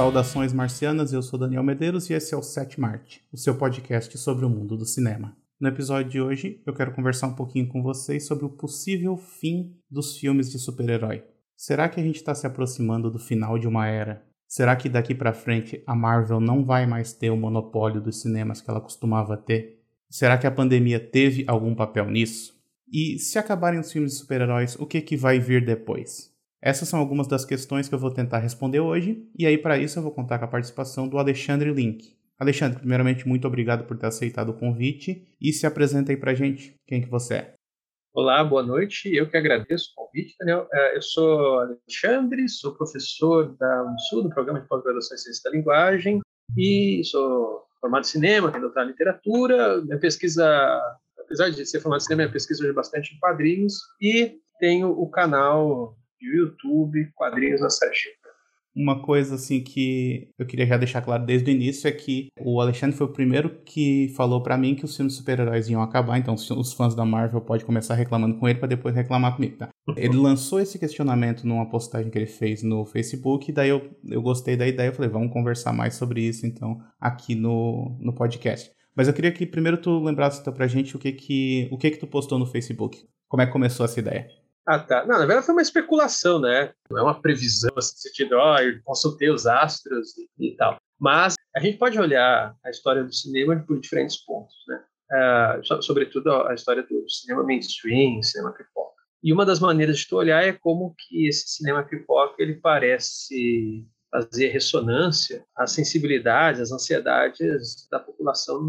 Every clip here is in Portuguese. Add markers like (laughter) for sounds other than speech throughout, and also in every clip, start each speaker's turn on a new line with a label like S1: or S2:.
S1: Saudações marcianas, eu sou Daniel Medeiros e esse é o Sete Marte, o seu podcast sobre o mundo do cinema. No episódio de hoje, eu quero conversar um pouquinho com vocês sobre o possível fim dos filmes de super-herói. Será que a gente está se aproximando do final de uma era? Será que daqui para frente a Marvel não vai mais ter o monopólio dos cinemas que ela costumava ter? Será que a pandemia teve algum papel nisso? E se acabarem os filmes de super-heróis, o que, que vai vir depois? Essas são algumas das questões que eu vou tentar responder hoje, e aí para isso eu vou contar com a participação do Alexandre Link. Alexandre, primeiramente, muito obrigado por ter aceitado o convite e se apresenta aí pra gente quem que você é.
S2: Olá, boa noite. Eu que agradeço o convite, Daniel. É, eu sou Alexandre, sou professor da UNSU, do Programa de Pós-Graduação em Ciência da Linguagem, e sou formado em cinema, tenho doutorado em literatura. Minha pesquisa, apesar de ser formado em cinema, minha pesquisa é bastante em quadrinhos, e tenho o canal YouTube Quadrinhos na Sérgio.
S1: Uma coisa assim que eu queria já deixar claro desde o início é que o Alexandre foi o primeiro que falou para mim que os filmes super-heróis iam acabar, então os fãs da Marvel podem começar reclamando com ele para depois reclamar comigo, tá? Ele (laughs) lançou esse questionamento numa postagem que ele fez no Facebook, e daí eu, eu gostei da ideia, eu falei, vamos conversar mais sobre isso então aqui no, no podcast. Mas eu queria que primeiro tu lembrasse então, pra gente o que que, o que que tu postou no Facebook. Como é que começou essa ideia?
S2: Ah, tá. Não, na verdade foi uma especulação, né? Não é uma previsão, assim, sentido, ó, oh, eu consultei os astros e, e, tal. Mas a gente pode olhar a história do cinema por diferentes pontos, né? Uh, sobretudo a história do cinema mainstream, cinema pipoca. E uma das maneiras de tu olhar é como que esse cinema pipoca ele parece fazer ressonância às sensibilidades, às ansiedades da população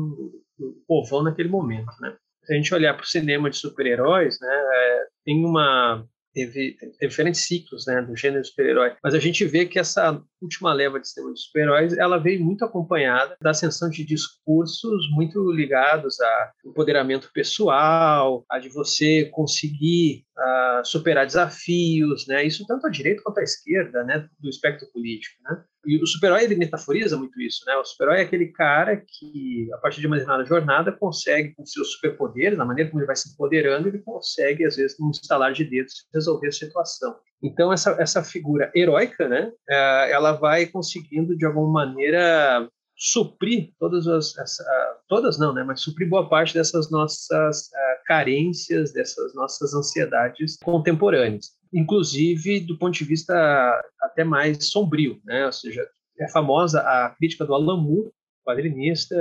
S2: do povão naquele momento, né? Se a gente olhar para o cinema de super-heróis, né, é, tem uma teve, diferentes ciclos né, do gênero super-herói, mas a gente vê que essa última leva de cinema de super-heróis ela veio muito acompanhada da ascensão de discursos muito ligados ao empoderamento pessoal, a de você conseguir uh, superar desafios, né? Isso tanto à direita quanto à esquerda, né? Do espectro político, né? E o super-herói ele metaforiza muito isso, né? O super-herói é aquele cara que, a partir de uma determinada jornada, consegue, com seus superpoderes, na maneira como ele vai se empoderando, ele consegue, às vezes, num instalar de dedos, resolver a situação. Então, essa, essa figura heróica, né? É, ela vai conseguindo, de alguma maneira, suprir todas as, essa, todas não, né, mas suprir boa parte dessas nossas uh, carências, dessas nossas ansiedades contemporâneas, inclusive do ponto de vista até mais sombrio, né, ou seja, é famosa a crítica do Alan Moore, quadrinista,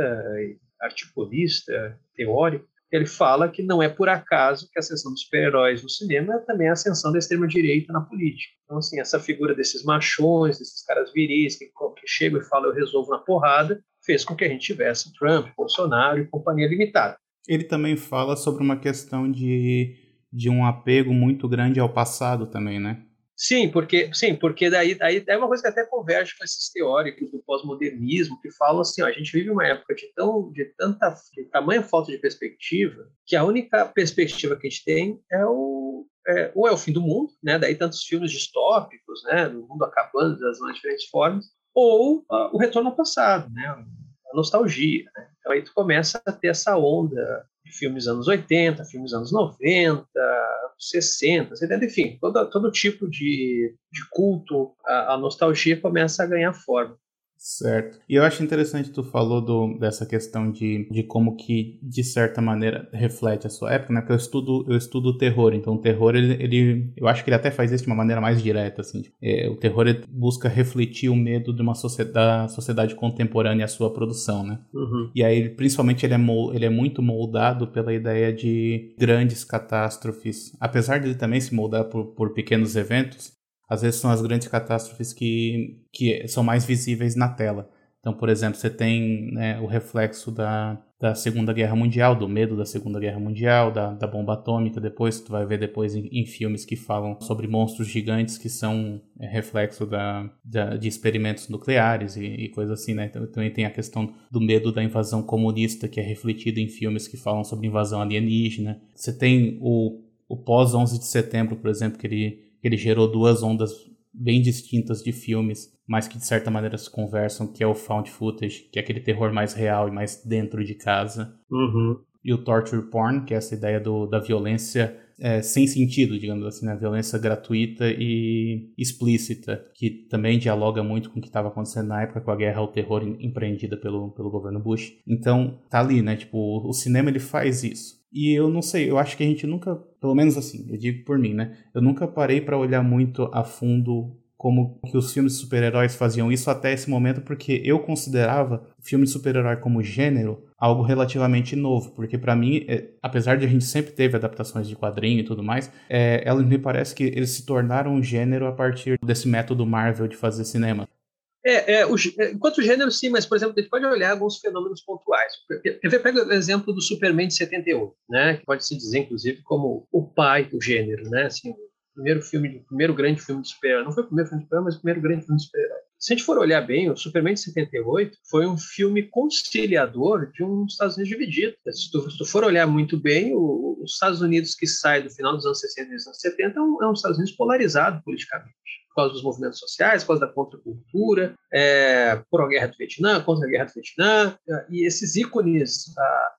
S2: articulista, teórico, ele fala que não é por acaso que a ascensão dos super-heróis no cinema é também a ascensão da extrema-direita na política. Então, assim, essa figura desses machões, desses caras viris que, que chegam e falam eu resolvo na porrada, fez com que a gente tivesse Trump, Bolsonaro e companhia limitada.
S1: Ele também fala sobre uma questão de, de um apego muito grande ao passado também, né?
S2: Sim, porque sim, porque daí, daí é uma coisa que até converge com esses teóricos do pós-modernismo que falam assim, ó, a gente vive uma época de tão de tanta de tamanha falta de perspectiva que a única perspectiva que a gente tem é o é, ou é o fim do mundo, né? Daí tantos filmes distópicos, né? Do mundo acabando das mais diferentes formas, ou uh, o retorno ao passado, né? A nostalgia. Né? Então aí tu começa a ter essa onda filmes anos 80, filmes anos 90, 60, 70, enfim, todo, todo tipo de, de culto à, à nostalgia começa a ganhar forma.
S1: Certo. E eu acho interessante tu falou do, dessa questão de, de como que, de certa maneira, reflete a sua época, né? Porque eu estudo, eu estudo o terror, então o terror, ele, ele eu acho que ele até faz isso de uma maneira mais direta, assim. É, o terror busca refletir o medo de uma sociedade, da sociedade contemporânea e a sua produção, né? Uhum. E aí, principalmente, ele é, ele é muito moldado pela ideia de grandes catástrofes. Apesar de ele também se moldar por, por pequenos eventos, às vezes são as grandes catástrofes que, que são mais visíveis na tela. Então, por exemplo, você tem né, o reflexo da, da Segunda Guerra Mundial, do medo da Segunda Guerra Mundial, da, da bomba atômica. Depois, tu vai ver depois em, em filmes que falam sobre monstros gigantes que são é, reflexo da, da, de experimentos nucleares e, e coisas assim, né? Então, também tem a questão do medo da invasão comunista, que é refletido em filmes que falam sobre invasão alienígena. Você tem o, o pós-11 de setembro, por exemplo, que ele ele gerou duas ondas bem distintas de filmes, mas que de certa maneira se conversam, que é o found footage, que é aquele terror mais real e mais dentro de casa.
S2: Uhum.
S1: E o torture porn, que é essa ideia do, da violência é, sem sentido, digamos assim, né? Violência gratuita e explícita, que também dialoga muito com o que estava acontecendo na época com a guerra ao terror empreendida pelo, pelo governo Bush. Então, tá ali, né? Tipo, o cinema ele faz isso. E eu não sei, eu acho que a gente nunca, pelo menos assim, eu digo por mim, né? Eu nunca parei para olhar muito a fundo como que os filmes de super-heróis faziam isso até esse momento, porque eu considerava filme de super-herói como gênero algo relativamente novo, porque para mim, é, apesar de a gente sempre teve adaptações de quadrinho e tudo mais, é, ela me parece que eles se tornaram um gênero a partir desse método Marvel de fazer cinema.
S2: É, é, o, é, enquanto gênero, sim, mas, por exemplo, a gente pode olhar alguns fenômenos pontuais. Pega o exemplo do Superman de 78, né, que pode se dizer, inclusive, como o pai do gênero, né, assim, o primeiro filme, o primeiro grande filme de super-herói. Não foi o primeiro filme de super-herói, mas o primeiro grande filme de super-herói. Se a gente for olhar bem, o Superman de 78 foi um filme conciliador de um Estados Unidos dividido. Se tu, se tu for olhar muito bem, o, os Estados Unidos que sai do final dos anos 60 e dos anos 70 é um, é um Estados Unidos polarizado politicamente por causa dos movimentos sociais, por causa da contracultura, é, por a guerra do Vietnã, contra a guerra do Vietnã, e esses ícones, a,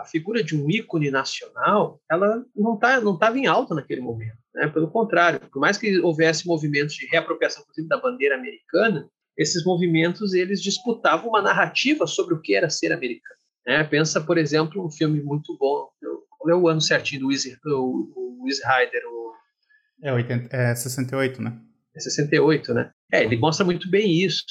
S2: a figura de um ícone nacional, ela não tá, não estava em alta naquele momento. Né? Pelo contrário, por mais que houvesse movimentos de reapropriação, inclusive da bandeira americana, esses movimentos eles disputavam uma narrativa sobre o que era ser americano. Né? Pensa, por exemplo, um filme muito bom, qual é o ano certinho do Easy, o, o Easy Rider? O...
S1: É, 80, é 68, né?
S2: É 68, né? É, ele mostra muito bem isso.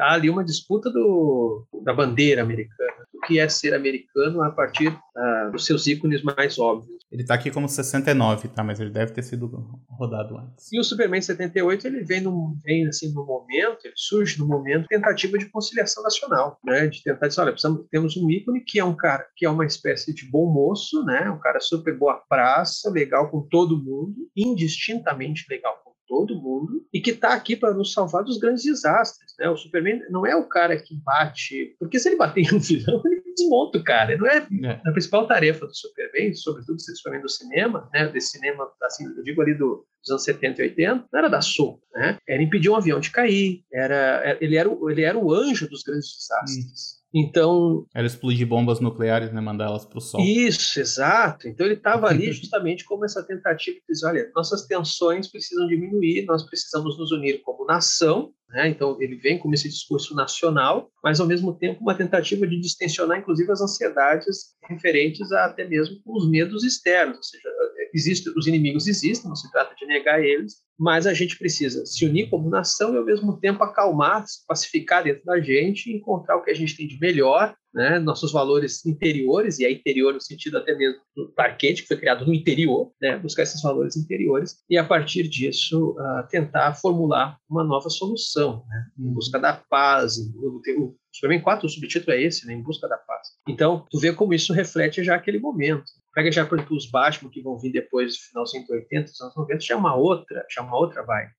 S2: Há ali uma disputa do, da bandeira americana, que é ser americano a partir uh, dos seus ícones mais óbvios.
S1: Ele está aqui como 69, tá? Mas ele deve ter sido rodado antes.
S2: E o Superman 78, ele vem, num, vem assim no momento, ele surge no momento tentativa de conciliação nacional, né? De tentar dizer, olha, precisamos, temos um ícone que é um cara que é uma espécie de bom moço, né? Um cara super boa praça, legal com todo mundo, indistintamente legal com todo mundo e que está aqui para nos salvar dos grandes desastres. Né? O Superman não é o cara que bate, porque se ele bater em um vilão, ele desmonta o cara. Não é, é. a principal tarefa do Superman, sobretudo se Superman do cinema, né? desse cinema, assim, eu digo ali do, dos anos 70 e 80, não era dar soco, né? era impedir um avião de cair, era, ele, era o, ele era o anjo dos grandes desastres. Hum. Então.
S1: Era explodir bombas nucleares, né? Mandar elas para o Sol.
S2: Isso, exato. Então ele estava ali (laughs) justamente como essa tentativa de dizer: olha, nossas tensões precisam diminuir, nós precisamos nos unir como nação. Né? Então ele vem com esse discurso nacional, mas ao mesmo tempo uma tentativa de distensionar, inclusive, as ansiedades referentes a até mesmo os medos externos. Ou seja, existe, os inimigos existem, não se trata de negar eles, mas a gente precisa se unir como nação e ao mesmo tempo acalmar, pacificar dentro da gente, encontrar o que a gente tem de melhor, né, nossos valores interiores, e é interior no sentido até mesmo do parquete, que foi criado no interior, né, buscar esses valores interiores, e a partir disso uh, tentar formular uma nova solução, né, em uhum. busca da paz. O, o Superman 4, o subtítulo é esse, né, em busca da paz. Então, tu vê como isso reflete já aquele momento. Pega já, por exemplo, os Batman que vão vir depois do final dos 180, dos anos 90, já é uma outra, já é uma outra vibe.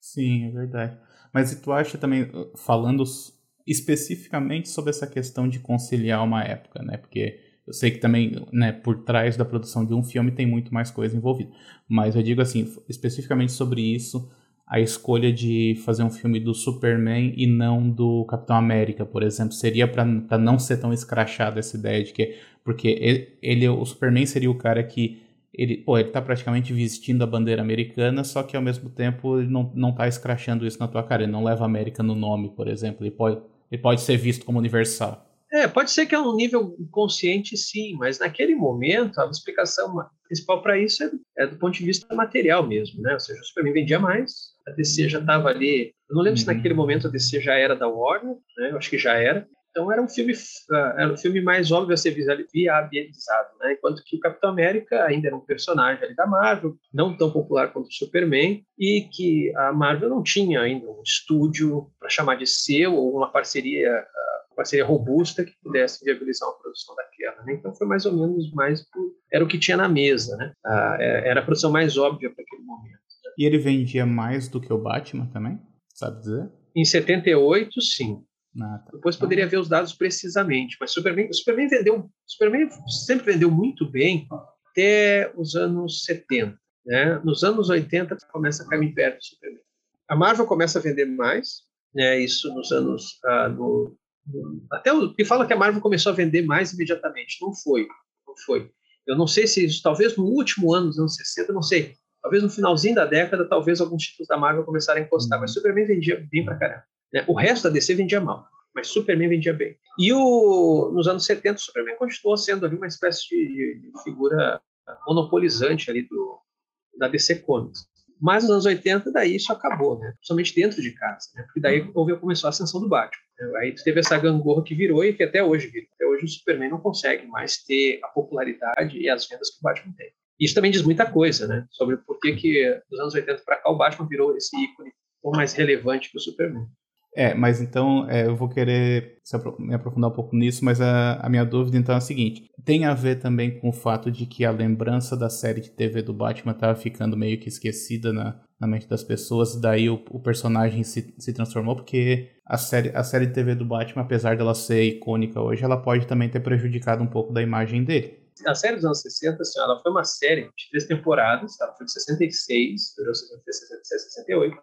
S1: Sim, é verdade. Mas e tu acha também, falando especificamente sobre essa questão de conciliar uma época, né? Porque eu sei que também, né, por trás da produção de um filme tem muito mais coisa envolvida. Mas eu digo assim, especificamente sobre isso, a escolha de fazer um filme do Superman e não do Capitão América, por exemplo, seria para não ser tão escrachado essa ideia de que porque ele, ele, o Superman seria o cara que ele, pô, ele tá praticamente vestindo a bandeira americana, só que ao mesmo tempo ele não, não tá escrachando isso na tua cara, ele não leva América no nome, por exemplo, ele pode, ele pode ser visto como universal.
S2: É, pode ser que é um nível consciente, sim, mas naquele momento a explicação principal para isso é, é, do ponto de vista material mesmo, né? Ou seja, o Superman vendia mais, a DC já estava ali. Eu não lembro uhum. se naquele momento a DC já era da Warner, né? Eu acho que já era. Então era um filme, uh, era um filme mais óbvio a ser viabilizado, né? Enquanto que o Capitão América ainda era um personagem ali da Marvel, não tão popular quanto o Superman, e que a Marvel não tinha ainda um estúdio para chamar de seu ou uma parceria uh, parceria robusta que pudesse viabilizar uma produção daquela. Né? Então foi mais ou menos mais por, era o que tinha na mesa, né? Uh, era a produção mais óbvia para aquele momento. Né?
S1: E ele vendia mais do que o Batman também, sabe dizer?
S2: Em 78, sim. Ah, tá. Depois poderia ver os dados precisamente, mas Superman, Superman vendeu, Superman sempre vendeu muito bem até os anos 70. Né? Nos anos 80 começa a cair o império do Superman. A Marvel começa a vender mais, né? Isso nos anos ah, no, no, até o que fala que a Marvel começou a vender mais imediatamente, não foi, não foi. Eu não sei se isso, talvez no último ano dos anos 60, não sei. Talvez no finalzinho da década, talvez alguns títulos da Marvel começaram a encostar, mas Superman vendia bem pra caramba. Né? O resto da DC vendia mal, mas Superman vendia bem. E o, nos anos 70, o Superman continuou sendo ali uma espécie de, de figura monopolizante ali do, da DC Comics. Mas nos anos 80, daí isso acabou, né? Principalmente dentro de casa, né? Porque daí houve, começou a ascensão do Batman. Né? Aí teve essa gangorra que virou e que até hoje vira. Até hoje o Superman não consegue mais ter a popularidade e as vendas que o Batman tem. Isso também diz muita coisa, né? Sobre por que que dos anos 80 para cá o Batman virou esse ícone tão mais relevante que o Superman.
S1: É, mas então é, eu vou querer me aprofundar um pouco nisso, mas a, a, minha dúvida então é a seguinte: tem a ver também com o fato de que a lembrança da série de TV do Batman estava ficando meio que esquecida na, na mente das pessoas, daí o, o, personagem se, se transformou, porque a série, a série de TV do Batman, apesar dela ser icônica hoje, ela pode também ter prejudicado um pouco da imagem dele.
S2: A série dos anos 60, assim, ela foi uma série de três temporadas, ela foi de 66, durou 66, 68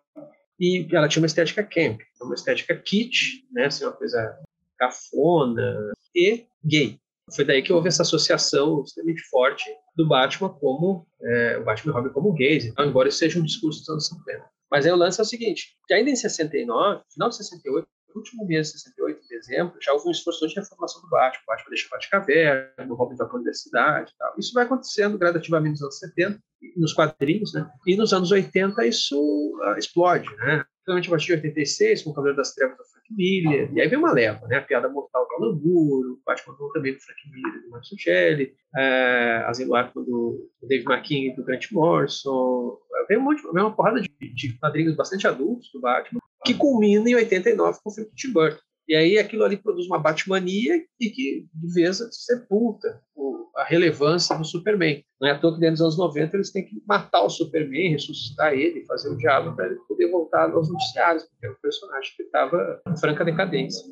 S2: e ela tinha uma estética camp, uma estética kitsch, né, assim, uma coisa cafona e gay. Foi daí que houve essa associação extremamente forte do Batman como é, o Batman e Robin como gays, então, embora isso seja um discurso dos anos 50. Mas aí o lance é o seguinte, que ainda em 69, final de 68, último mês de 68, em dezembro, já houve um esforço de reformação do Batman. O Batman deixa a caverna, o Robin vai para a universidade tal. Isso vai acontecendo gradativamente nos anos 70, nos quadrinhos, né? E nos anos 80 isso uh, explode, né? Principalmente a partir de 86, com o Cavaleiro das Trevas do Frank Miller, e aí vem uma leva, né? A Piada Mortal do Alan Moore, o Batman também do Frank Miller, do Marcio Shelley, a Asilo Arkham do, Dave McKean e do Grant Morrison, vem, um monte, vem uma porrada de, de quadrinhos bastante adultos do Batman, que culmina em 89 com o filme de Tim Burton. E aí aquilo ali produz uma Batmania e que, de vez, sepulta a relevância do Superman. Não é à toa que dentro dos anos 90 eles têm que matar o Superman, ressuscitar ele, fazer o diabo para ele poder voltar aos noticiários, porque era um personagem que estava em franca decadência.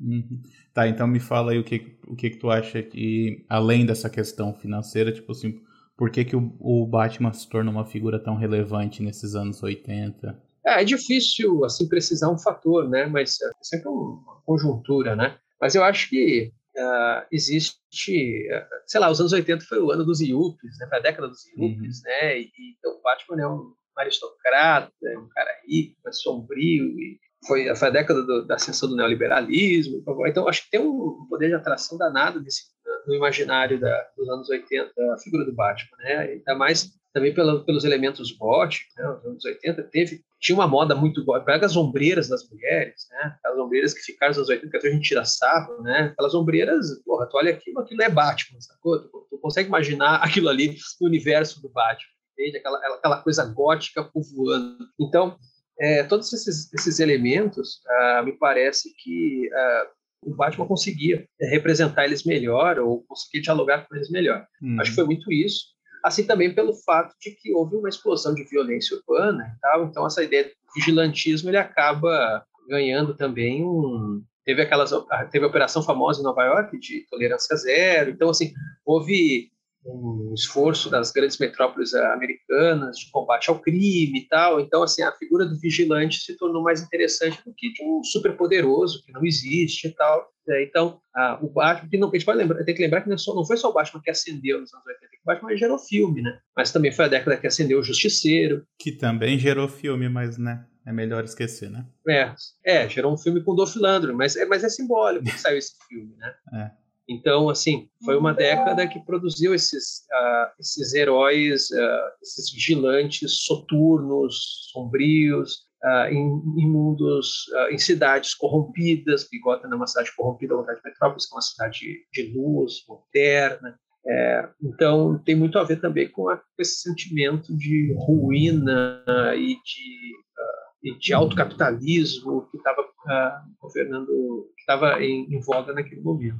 S1: Uhum. Tá, então me fala aí o que, o que, que tu acha que, além dessa questão financeira, tipo assim, por que, que o, o Batman se torna uma figura tão relevante nesses anos 80?
S2: É, é difícil assim precisar um fator, né? Mas é sempre uma conjuntura, né? Mas eu acho que uh, existe, uh, sei lá, os anos 80 foi o ano dos Yuppies, né? Foi a década dos Yuppies, uhum. né? E, então o Batman é um aristocrata, é um cara rico, é sombrio e foi, foi a década do, da ascensão do neoliberalismo. Então acho que tem um poder de atração danado desse, no imaginário da, dos anos 80 a figura do Batman, né? Ainda mais também pela, pelos elementos góticos, né? Nos anos 80 teve tinha uma moda muito gótica. Pega as ombreiras das mulheres, né? Aquelas ombreiras que ficaram nos anos 80, que a gente tira sarro, né? Aquelas ombreiras, porra, tu olha aquilo, aquilo é Batman, sacou? Tu, tu consegue imaginar (laughs) aquilo ali no universo do Batman, entende? Aquela, aquela coisa gótica povoando. Então, é, todos esses, esses elementos, ah, me parece que ah, o Batman conseguia representar eles melhor ou conseguia dialogar com eles melhor. Hum. Acho que foi muito isso assim também pelo fato de que houve uma explosão de violência urbana e tal, então essa ideia do vigilantismo ele acaba ganhando também um teve aquelas teve a operação famosa em Nova York de tolerância zero, então assim houve um esforço das grandes metrópoles americanas de combate ao crime e tal. Então, assim, a figura do vigilante se tornou mais interessante do que de um superpoderoso que não existe e tal. É, então, a, o Batman, que não, a gente pode lembrar, tem que lembrar que não, só, não foi só o Batman que acendeu nos anos 80, o Batman gerou filme, né? Mas também foi a década que acendeu o Justiceiro.
S1: Que também gerou filme, mas, né? É melhor esquecer, né?
S2: É, é gerou um filme com o Dolph Lundgren, mas é, mas é simbólico que saiu esse filme, né?
S1: É.
S2: Então, assim, foi uma década que produziu esses, uh, esses heróis, uh, esses vigilantes soturnos, sombrios, uh, em, em, mundos, em cidades corrompidas, porque Gotham é uma cidade corrompida, a vontade de Metrópolis, que é uma cidade de luz, moderna. É, então, tem muito a ver também com, a, com esse sentimento de ruína e de, de autocapitalismo que estava governando, que estava em, em voga naquele momento.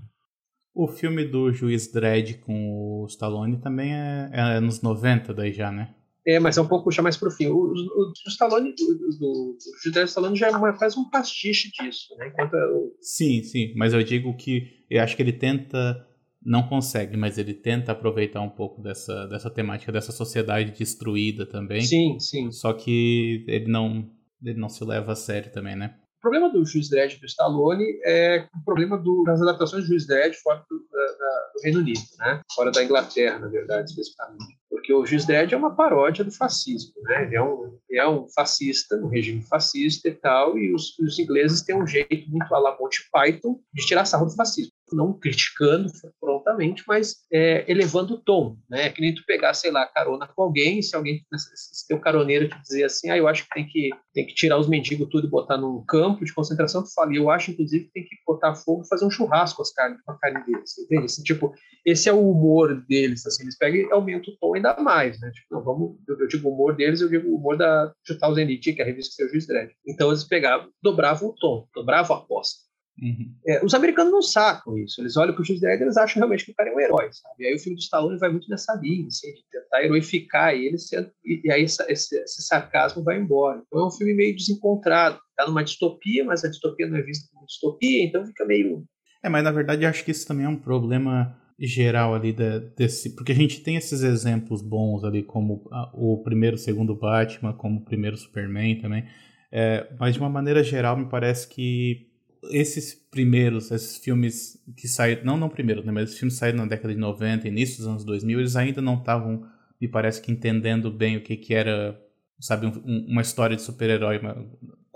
S1: O filme do Juiz Dredd com o Stallone também é, é nos 90 daí já, né?
S2: É, mas é um pouco já mais pro fim. O, o, o Stallone, do, do, Juiz Dredd Stallone já é faz um pastiche disso, né? Enquanto o...
S1: Sim, sim, mas eu digo que eu acho que ele tenta não consegue, mas ele tenta aproveitar um pouco dessa, dessa temática dessa sociedade destruída também.
S2: Sim, sim.
S1: Só que ele não ele não se leva a sério também, né?
S2: Problema do Juiz Dredd do Stallone é o problema do, das adaptações do Juiz Dredd fora do, da, do, Reino Unido, né? fora da Inglaterra, na verdade, especificamente. Porque o Juiz Dredd é uma paródia do fascismo. Né? Ele, é um, é um fascista, um regime fascista e tal, e os, os ingleses têm um jeito muito à la Monty Python de tirar sarro do fascismo não criticando prontamente, mas é, elevando o tom, né? Que nem tu pegar, sei lá, carona com alguém, se alguém, se teu caroneiro te dizer assim, ah, eu acho que tem que, tem que tirar os mendigos tudo e botar num campo de concentração, tu fala, eu acho, inclusive, que tem que botar fogo e fazer um churrasco as carnes, com a carne deles, entende? Assim, tipo, esse é o humor deles, assim, eles pegam e aumentam o tom ainda mais, né? Tipo, não, vamos, eu, eu digo o humor deles, eu digo o humor da Chutal Zenit, que é a revista que é o Juiz Dredd. Então eles pegavam, dobravam o tom, dobravam a aposta. Uhum. É, os americanos não sacam isso. Eles olham para o Juiz Dredd e eles acham realmente que o cara é um herói, sabe? E aí o filme do Stallone vai muito nessa linha, assim, de tentar heroificar ele, e, e aí essa, esse, esse, sarcasmo vai embora. Então é um filme meio desencontrado. Está numa distopia, mas a distopia não é vista como distopia, então fica meio...
S1: É, mas na verdade eu acho que isso também é um problema geral ali da, desse... Porque a gente tem esses exemplos bons ali, como o primeiro, segundo Batman, como o primeiro Superman também, é, mas de uma maneira geral me parece que esses primeiros, esses filmes que saíram, não não primeiros, né, mas esses filmes saíram na década de 90, início dos anos 2000, eles ainda não estavam, me parece que entendendo bem o que que era, sabe, um, uma história de super-herói,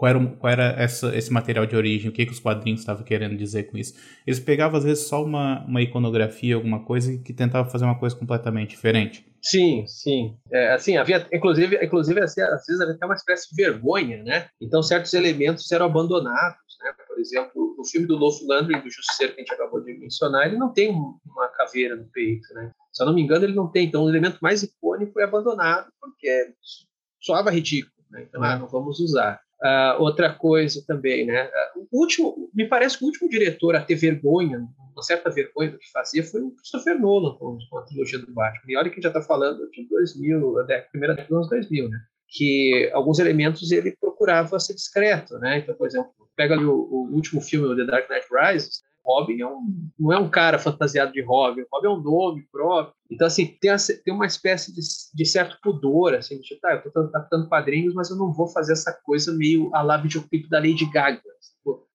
S1: qual era, qual era essa, esse material de origem, o que que os quadrinhos estavam querendo dizer com isso. Eles pegavam às vezes só uma, uma iconografia, alguma coisa que tentava fazer uma coisa completamente diferente.
S2: Sim, sim. É, assim, havia, inclusive, inclusive às vezes havia até uma espécie de vergonha, né? Então certos elementos eram abandonados, né? Por exemplo, no filme do Dolph Lundgren, do Justiceiro, que a gente acabou de mencionar, ele não tem uma caveira no peito, né? Se eu não me engano, ele não tem. Então, o elemento mais icônico foi abandonado, porque soava ridículo, né? Então, ah, não vamos usar. Uh, outra coisa também, né? Uh, o último, me parece que o último diretor a ter vergonha uma certa vergonha do que fazia foi o Christopher Nolan com, a trilogia do Batman. E olha que já está falando de 2000, a primeira década dos anos 2000, né? Que alguns elementos ele procurava ser discreto, né? Então, por exemplo, pega ali o, o último filme, o The Dark Knight Rises, Robin é um, não é um cara fantasiado de Robin, Robin é um nome próprio. Então, assim, tem, tem uma espécie de, de, certo pudor, assim, de, tá, eu tô adaptando quadrinhos, mas eu não vou fazer essa coisa meio a lá videoclipe da Lady Gaga.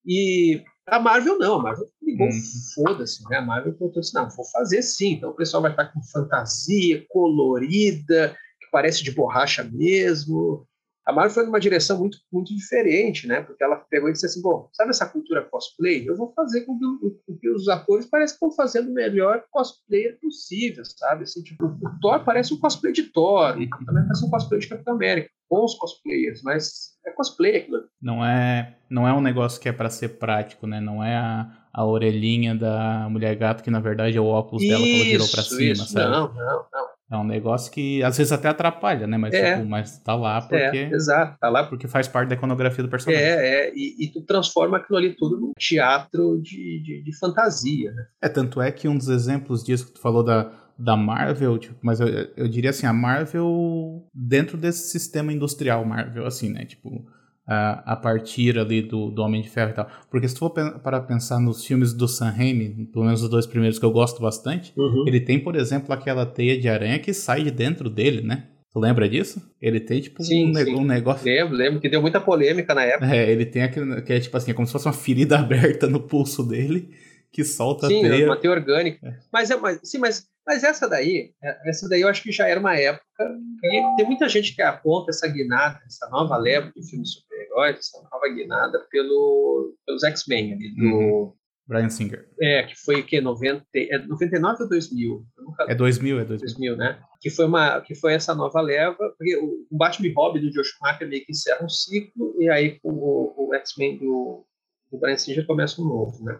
S2: E a Marvel não, a Marvel ligou, hum. foda-se, né? A Marvel falou assim, não, vou fazer sim. Então o pessoal vai estar com fantasia colorida, parece de borracha mesmo. A Marvel foi numa direção muito, muito diferente, né? Porque ela pegou e disse assim, bom, sabe essa cultura cosplay? Eu vou fazer com que, com que os atores pareçam que estão fazendo o melhor cosplayer possível, sabe? Assim, tipo, o Thor parece um cosplay de Thor, e também parece um cosplay de Capitão América. Bons cosplayers, mas é cosplay aquilo.
S1: Não é, não é um negócio que é para ser prático, né? Não é a, a orelhinha da mulher gato que na verdade é o óculos isso, dela que ela virou para cima, isso. sabe?
S2: Não, não, não.
S1: É um negócio que às vezes até atrapalha, né? Mas, é. tipo, mas tá lá porque. É,
S2: exato, tá lá
S1: porque faz parte da iconografia do personagem.
S2: É, é, e, e tu transforma aquilo ali tudo num teatro de, de, de, fantasia, né?
S1: É, tanto é que um dos exemplos disso que tu falou da, da Marvel, tipo, mas eu, eu diria assim, a Marvel dentro desse sistema industrial Marvel, assim, né? Tipo, a, a partir ali do, do Homem de Ferro e tal. Porque se tu for para pensar nos filmes do Sam Raimi, pelo menos os dois primeiros que eu gosto bastante, uhum. ele tem, por exemplo, aquela teia de aranha que sai de dentro dele, né? Tu lembra disso? Ele tem, tipo,
S2: sim,
S1: um, sim. um, negócio.
S2: Lembro, lembro, que deu muita polêmica na época.
S1: É, ele tem aquele. que é tipo assim, é como se fosse uma ferida (laughs) aberta no pulso dele que solta
S2: sim,
S1: a teia.
S2: Sim, uma teia orgânica. É. Mas, é, mas, sim, mas mas essa daí, é, essa daí eu acho que já era uma época e tem muita gente que aponta essa guinada, essa nova leva de filmes super-heróis, essa nova guinada pelo, pelos X-Men ali, do...
S1: Uhum. Brian Singer.
S2: É, que foi o quê? 90, é 99 ou 2000?
S1: Nunca... É 2000, é 2000.
S2: 2000, né? Que foi, uma, que foi essa nova leva, porque o Batman Hobby do Josh Schumacher meio que encerra um ciclo, e aí com o, o X-Men do, do Brian Singer começa um novo, né?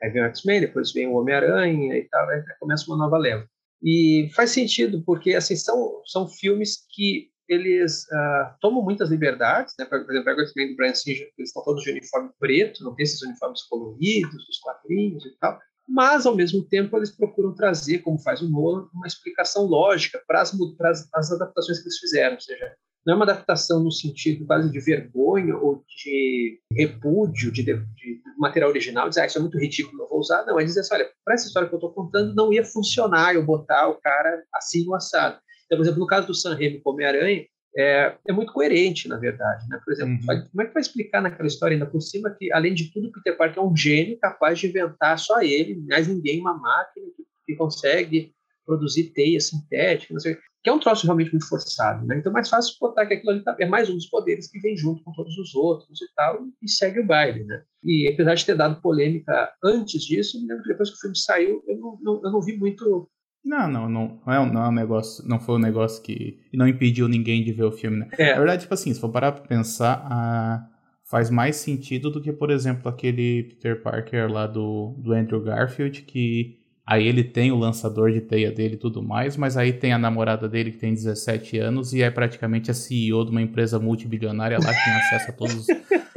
S2: Aí vem o X-Men, depois vem o Homem-Aranha e tal, aí começa uma nova leva. E faz sentido, porque assim, são, são filmes que eles uh, tomam muitas liberdades, né? Por exemplo, pega o X-Men do Brian Singer, eles estão todos de uniforme preto, não tem esses uniformes coloridos, os quadrinhos e tal, mas, ao mesmo tempo, eles procuram trazer, como faz o Nolan, uma explicação lógica para as, para as adaptações que eles fizeram, ou seja, não é uma adaptação no sentido quase de vergonha ou de repúdio de, de, de material original, dizer, ah, isso é muito ridículo, não vou usar. Não, é dizer assim, olha, para essa história que eu estou contando, não ia funcionar eu botar o cara assim no assado. Então, por exemplo, no caso do Sam Raimi como Homem-Aranha, é, é muito coerente, na verdade. Né? Por exemplo, uhum. como é que vai explicar naquela história ainda por cima que, além de tudo, Peter Parker é um gênio capaz de inventar só ele, mais ninguém, uma máquina que, que consegue produzir teia sintética, não sei, que é um troço realmente muito forçado. Né? Então é mais fácil botar que aquilo ali tá, é mais um dos poderes que vem junto com todos os outros e tal, e segue o baile. Né? E apesar de ter dado polêmica antes disso, me lembro que depois que o filme saiu, eu não, não, eu não vi muito
S1: não, não, não, não, é, não é um negócio, não foi um negócio que não impediu ninguém de ver o filme, né? É. Na verdade, tipo assim, se for parar pra pensar, ah, faz mais sentido do que, por exemplo, aquele Peter Parker lá do, do Andrew Garfield, que Aí ele tem o lançador de teia dele e tudo mais, mas aí tem a namorada dele que tem 17 anos e é praticamente a CEO de uma empresa multibilionária lá que tem acesso a todos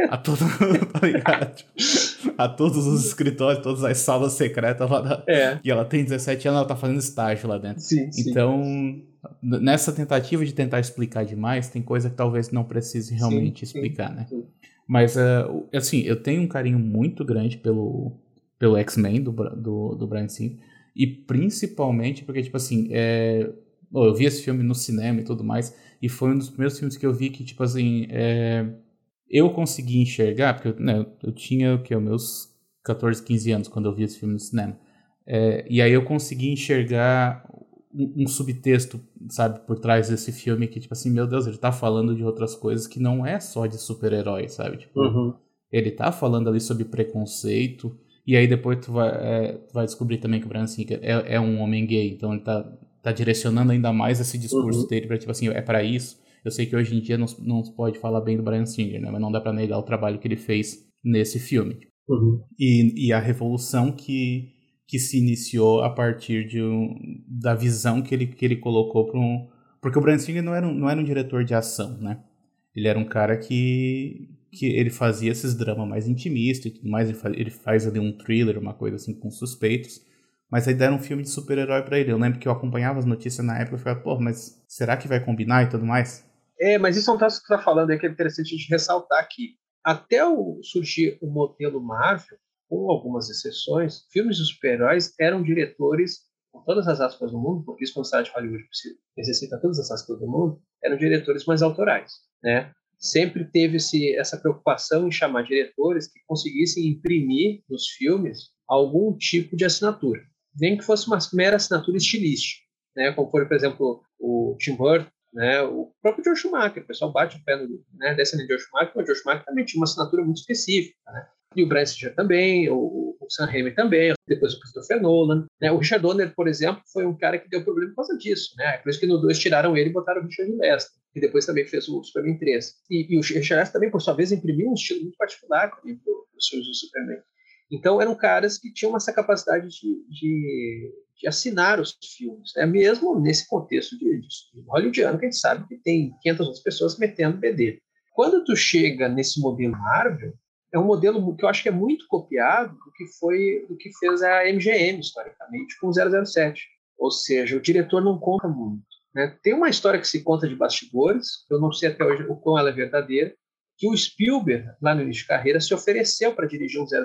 S1: a todo, (laughs) tá ligado? A todos os escritórios, todas as salas secretas lá da, é. E ela tem 17 anos, ela tá fazendo estágio lá dentro.
S2: Sim,
S1: então, sim. nessa tentativa de tentar explicar demais, tem coisa que talvez não precise realmente sim, explicar, né? Mas, uh, assim, eu tenho um carinho muito grande pelo, pelo X-Men do, do, do Brian Singer. E principalmente porque, tipo assim, é... Eu vi esse filme no cinema e tudo mais, e foi um dos primeiros filmes que eu vi que, tipo assim, é... eu consegui enxergar, porque né, eu tinha o que, meus 14, 15 anos quando eu vi esse filme no cinema. É... e aí eu consegui enxergar um, um, subtexto, sabe, por trás desse filme que, tipo assim, meu Deus, ele tá falando de outras coisas que não é só de super-herói, sabe? Tipo, uhum. ele tá falando ali sobre preconceito, e aí depois tu vai, é, tu vai descobrir também que o Brian Singer é, é, um homem gay, então ele tá, tá direcionando ainda mais esse discurso uhum. dele pra, tipo assim, é para isso. Eu sei que hoje em dia não, não se pode falar bem do Brian Singer, né? Mas não dá para negar o trabalho que ele fez nesse filme. Uhum. E, e a revolução que, que se iniciou a partir de um, da visão que ele, que ele colocou para um... Porque o Brian Singer não era, um, não era um diretor de ação, né? Ele era um cara que, que ele fazia esses dramas mais intimistas e tudo mais. Ele faz, ele faz ali um thriller, uma coisa assim, com suspeitos. Mas aí deram um filme de super-herói para ele. Eu lembro que eu acompanhava as notícias na época e falava, pô, mas será que vai combinar e tudo mais?
S2: É, mas isso é um caso que você tá falando aí que é interessante ressaltar que até o, surgir o modelo Marvel, com algumas exceções, filmes de super-heróis eram diretores, com todas as aspas do mundo, porque isso se de Hollywood necessita todas as aspas do mundo, eram diretores mais autorais, né? sempre teve esse, essa preocupação em chamar diretores que conseguissem imprimir nos filmes algum tipo de assinatura, nem que fosse uma mera assinatura estilística, né? como foi, por exemplo, o Tim Burton, né? o próprio George Schumacher, o pessoal bate o pé no, né, dessa de George Schumacher, mas o George Schumacher também tinha uma assinatura muito específica, né? e o Brian também, o, o Sam Raimi também, depois o Christopher Nolan. Né? O Richard Donner, por exemplo, foi um cara que deu problema por causa disso. Né? Por isso que no 2 tiraram ele e botaram o Richard Lester, que depois também fez o Superman 3. E, e o Richard Lester também, por sua vez, imprimiu um estilo muito particular para os filmes do Superman. Então eram caras que tinham essa capacidade de, de, de assinar os filmes, né? mesmo nesse contexto de, de hollywoodiano, que a gente sabe que tem 500 outras pessoas metendo BD. Quando tu chega nesse modelo Marvel, é um modelo que eu acho que é muito copiado do que foi do que fez a MGM historicamente com o 007. Ou seja, o diretor não conta muito. Né? Tem uma história que se conta de bastidores, eu não sei até hoje o quão ela é verdadeira, que o Spielberg, lá no início de carreira, se ofereceu para dirigir um 007.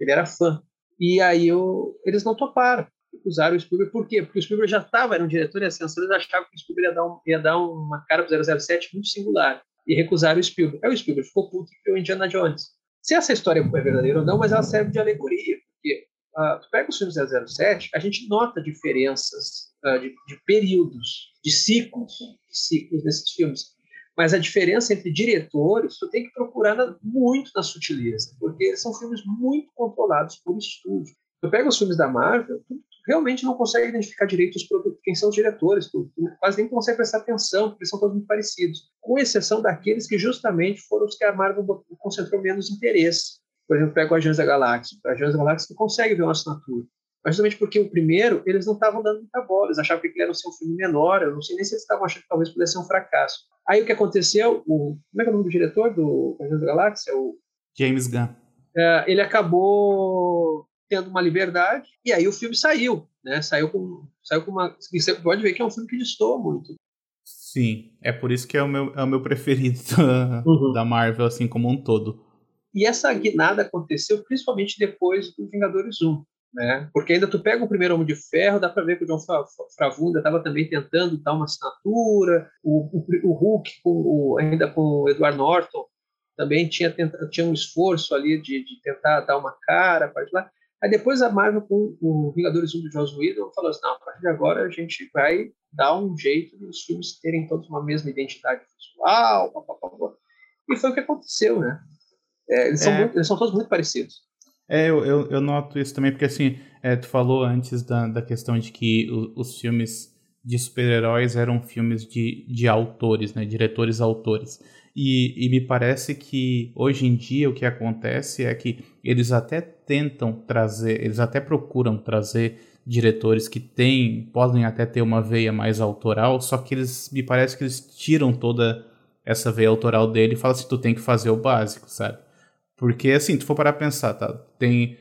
S2: Ele era fã. E aí eu, eles não toparam. Usaram o Spielberg. Por quê? Porque o Spielberg já estava, era um diretor em ascensão, eles achavam que o Spielberg ia dar, um, ia dar uma cara para o 007 muito singular. E recusaram o Spielberg. Aí o Spielberg ficou puto e criou Indiana Jones. Se essa história é verdadeira ou não, mas ela serve de alegoria, porque uh, tu pega os filmes 007, a gente nota diferenças uh, de, de, períodos, de ciclos, de ciclos nesses filmes. Mas a diferença entre diretores, tu tem que procurar na, muito na sutileza, porque são filmes muito controlados por estúdio. Tu pega os filmes da Marvel, tu, realmente não consegue identificar direito os produtos, quem são os diretores, tu, tu quase nem consegue prestar atenção, porque são todos muito parecidos, com exceção daqueles que justamente foram os que a Marvel concentrou menos interesse. Por exemplo, pega o Agentes da Galáxia. O Agentes da Galáxia tu consegue ver uma assinatura. Mas justamente porque o primeiro, eles não estavam dando muita bola, eles achavam que ele era um filme menor, eu não sei nem se eles estavam achando que talvez pudesse ser um fracasso. Aí o que aconteceu, o, como é que é o nome do diretor do Agentes da Galáxia? O,
S1: James Gunn.
S2: É, ele acabou tendo uma liberdade, e aí o filme saiu, né? Saiu com, saiu com uma. Você pode ver que é um filme que destoa muito.
S1: Sim, é por isso que é o meu, é o meu (laughs) preferido da, uhum. da Marvel, assim como um todo.
S2: E essa guinada aconteceu principalmente depois do Vingadores 1. né? Porque ainda tu pega o primeiro Homem de Ferro, dá para ver que o John Favreau estava também tentando dar uma assinatura, o, o, o Hulk com o, ainda com o Edward Norton também tinha, tenta, tinha um esforço ali de, de tentar dar uma cara para lá. Aí depois a Marvel com o Vingadores 1 do Joss Whedon falou assim, não, a partir de agora a gente vai dar um jeito de os filmes terem todos uma mesma identidade visual, pá, pá, pá, e foi o que aconteceu, né? É, eles, é. São muito, eles são todos muito parecidos.
S1: É, eu, eu, eu, noto isso também, porque assim, é, tu falou antes da, da questão de que o, os filmes de super-heróis eram filmes de, de autores, né? Diretores autores. E, e me parece que hoje em dia o que acontece é que eles até tentam trazer, eles até procuram trazer diretores que têm, podem até ter uma veia mais autoral, só que eles me parece que eles tiram toda essa veia autoral dele e falam assim, tu tem que fazer o básico, sabe? Porque, assim, tu for parar pra pensar, tá? Tem.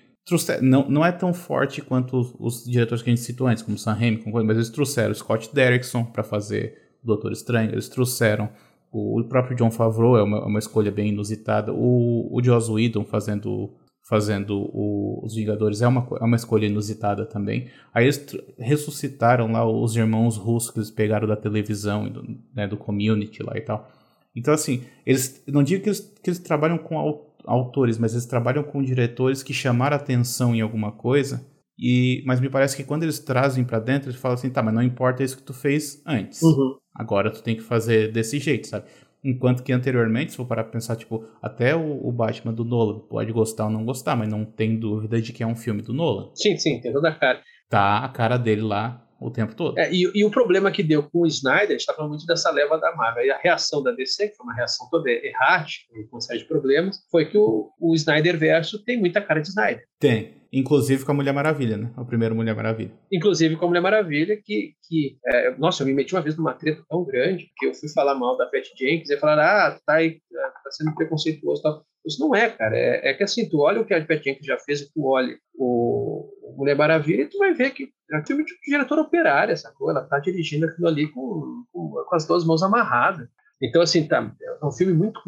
S1: Não, não é tão forte quanto os, os diretores que a gente citou antes, como Sam Raimi, mas eles trouxeram Scott Derrickson para fazer Doutor Estranho, eles trouxeram o, próprio John Favreau, é uma, uma escolha bem inusitada, o, o Joss Whedon fazendo fazendo o, os Vingadores é uma, é uma escolha inusitada também. Aí eles ressuscitaram lá os irmãos russos que eles pegaram da televisão, do, né, do community lá e tal. Então, assim, eles não digo que eles, que eles trabalham com autores, mas eles trabalham com diretores que chamaram atenção em alguma coisa. E, mas me parece que quando eles trazem para dentro, eles falam assim, tá, mas não importa isso que tu fez antes. Uhum. Agora tu tem que fazer desse jeito, sabe? Enquanto que anteriormente, se for parar pra pensar, tipo, até o, o, Batman do Nolan pode gostar ou não gostar, mas não tem dúvida de que é um filme do Nolan.
S2: Sim, sim, tem toda a cara.
S1: Tá a cara dele lá o tempo todo.
S2: É, e, e, o problema que deu com o Snyder, a gente está falando muito dessa leva da Marvel, e a reação da DC, que foi uma reação toda errática, com série de problemas, foi que o, o Snyder verso tem muita cara de Snyder.
S1: Tem. Inclusive com a Mulher Maravilha, né? O primeiro Mulher Maravilha.
S2: Inclusive com a Mulher Maravilha, que. que é, nossa, eu me meti uma vez numa treta tão grande que eu fui falar mal da Pat Jenkins e falaram, ah, tá, aí, tá sendo preconceituoso e tal. Isso não é, cara. É, é, que assim, tu olha o que a Pat Jenkins já fez e tu olha o, Mulher Maravilha e tu vai ver que é um filme de diretora operária, sacou? Ela tá dirigindo aquilo ali com, com, com as duas mãos amarradas. Então, assim, tá, é um filme muito.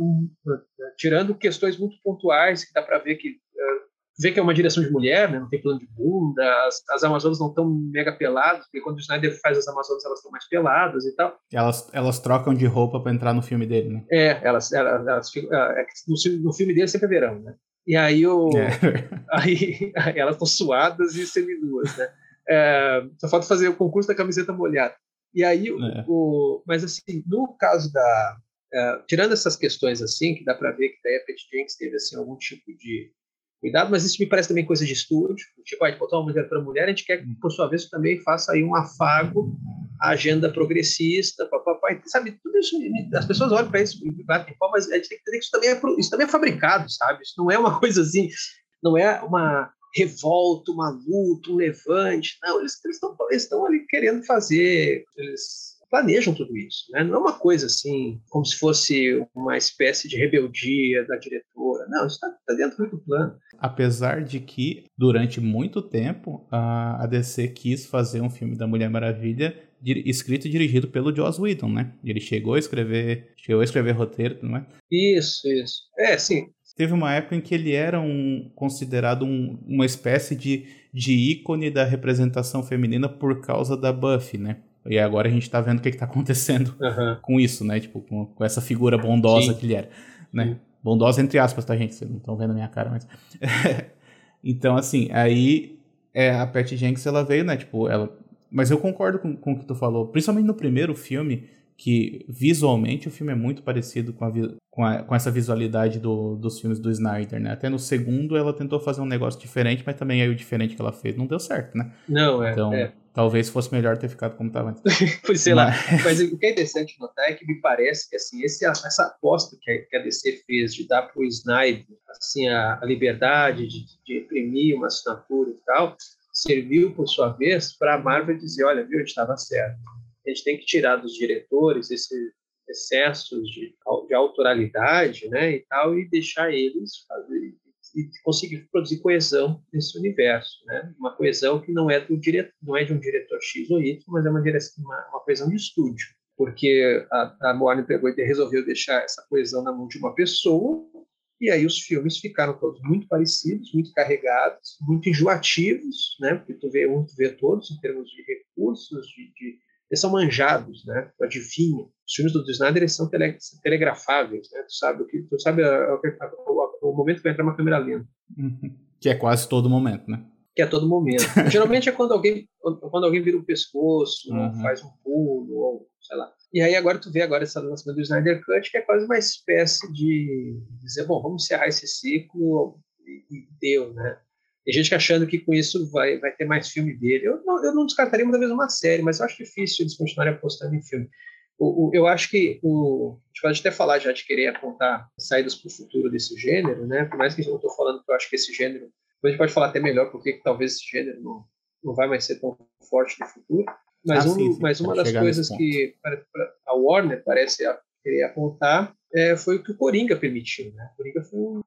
S2: Tirando questões muito pontuais, que dá para ver que vê que é uma direção de mulher, né? não tem plano de bunda, as, as Amazonas não estão mega peladas, porque quando o Snyder faz as Amazonas elas estão mais peladas e tal.
S1: Elas, elas trocam de roupa para entrar no filme dele, né?
S2: É, elas, elas, elas é, no, no, filme dele sempre é verão, né? E aí, o, é. (laughs) aí, elas estão suadas e seminuas, né? É, só falta fazer o concurso da camiseta molhada. E aí, é. o mas assim, no caso da. É, tirando essas questões assim, que dá para ver que daí a Jenkins teve assim, algum tipo de cuidado, mas isso me parece também coisa de estúdio. Tipo, a gente botar uma mulher para mulher, a gente quer que, por sua vez, também faça aí um afago à agenda progressista, papai, sabe? Tudo isso, as pessoas olham para isso e batem pau, mas a gente tem que entender que isso também, é, isso também é fabricado, sabe? Isso não é uma (laughs) coisa assim, não é uma revolta, uma luta, um levante. Não, eles estão eles estão ali querendo fazer, eles planejam tudo isso. Né? Não é uma coisa assim, como se fosse uma espécie de rebeldia da diretora. Não, isso está tá dentro do plano.
S1: Apesar de que, durante muito tempo, a DC quis fazer um filme da Mulher Maravilha escrito e dirigido pelo Joss Whedon, né? Ele chegou a escrever, chegou a escrever roteiro, não é?
S2: Isso, isso. É, sim.
S1: Teve uma época em que ele era um, considerado um, uma espécie de, de ícone da representação feminina por causa da Buffy, né? E agora a gente tá vendo o que, que tá acontecendo uhum. com isso, né? Tipo, com, com essa figura bondosa Sim. que ele era. Né? Bondosa entre aspas, tá, gente? Vocês não estão vendo a minha cara, mas. (laughs) então, assim, aí é, a Pat Jenks ela veio, né? Tipo, ela. Mas eu concordo com, com o que tu falou. Principalmente no primeiro filme, que visualmente o filme é muito parecido com, a, com, a, com essa visualidade do, dos filmes do Snyder, né? Até no segundo ela tentou fazer um negócio diferente, mas também aí o diferente que ela fez não deu certo, né?
S2: Não, é.
S1: Então,
S2: é.
S1: Talvez fosse melhor ter ficado como estava antes. (laughs)
S2: pois sei mas... lá. Mas o que é interessante notar é que me parece que assim, esse, essa aposta que a, que a DC fez de dar para o Snyder assim, a, a liberdade de, de imprimir uma assinatura e tal, serviu, por sua vez, para a Marvel dizer: olha, viu, a gente estava certo a gente tem que tirar dos diretores esses excessos de, de autoralidade, né, e tal, e deixar eles fazer e conseguir produzir coesão nesse universo, né? Uma coesão que não é do diretor, não é de um diretor X ou Y, mas é uma, direção, uma, uma coesão de estúdio, porque a, a Warner pegou e resolveu deixar essa coesão na mão de uma pessoa E aí os filmes ficaram todos muito parecidos, muito carregados, muito enjoativos, né? Porque tu vê um, tu vê todos em termos de recursos, de, de eles são manjados, né? Tu adivinha. Os filmes do Snyder eles são tele, telegrafáveis, né? Tu sabe o que, tu sabe a, a, a, o, momento que vai entrar uma câmera lenta. (laughs)
S1: Que é quase todo momento, né?
S2: Que é todo momento. (laughs) Geralmente é quando alguém quando alguém vira o pescoço, uhum. ou faz um pulo, ou sei lá. E aí agora tu vê agora esse lançamento do Snyder Cut, que é quase uma espécie de dizer, bom, vamos encerrar esse ciclo e, deu, né? Tem gente que achando que com isso vai, vai ter mais filme dele. Eu não, eu não descartaria muitas vezes uma série, mas eu acho difícil eles continuarem apostando em filme. O, o, eu acho que o, a gente pode até falar já de querer apontar saídas para o futuro desse gênero, né? Por mais que eu estou falando que eu acho que esse gênero, a gente pode falar até melhor porque que talvez esse gênero não, não vai mais ser tão forte no futuro. Mas, ah, um, sim, sim. mas uma das coisas que a Warner parece querer apontar é, foi o que o Coringa permitiu. Né? O Coringa foi um,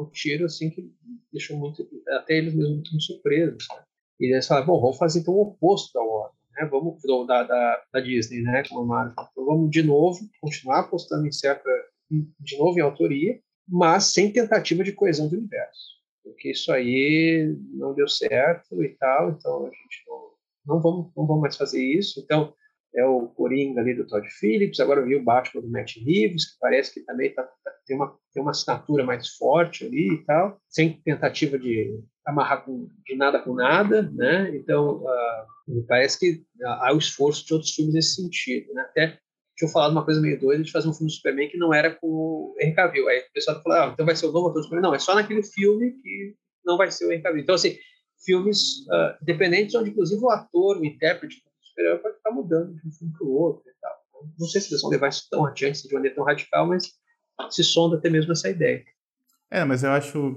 S2: um tiro assim que deixou muito, até eles mesmos muito surpresos. Né? E eles falaram, bom, vamos fazer então o oposto da Warner. Né? Vamos, da, da, da Disney, né? Como a. Então vamos de novo continuar apostando em certa, de novo em autoria, mas sem tentativa de coesão do universo. Porque isso aí não deu certo e tal, então a gente não não vamos, não vamos mais fazer isso. Então, é o Coringa ali do Todd Phillips, agora eu vi o Batman do Matt Reeves, que parece que também tá, tá, tem, uma, tem uma assinatura mais forte ali e tal, sem tentativa de amarrar com, de nada com nada, né? Então, uh, parece que há o esforço de outros filmes nesse sentido, né? Até tinha falado uma coisa meio doida de fazer um filme do Superman que não era com o Henry Cavill. Aí o pessoal falou, ah, então vai ser o novo ator do Superman. Não, é só naquele filme que não vai ser o Henry Cavill. Então, assim, filmes uh, independentes, onde inclusive o ator, o intérprete super-herói pode estar mudando de um filme para o outro e tal. Não sei se eles vão levar isso tão adiante, de maneira tão radical, mas se sonda até mesmo essa ideia.
S1: É, mas eu acho,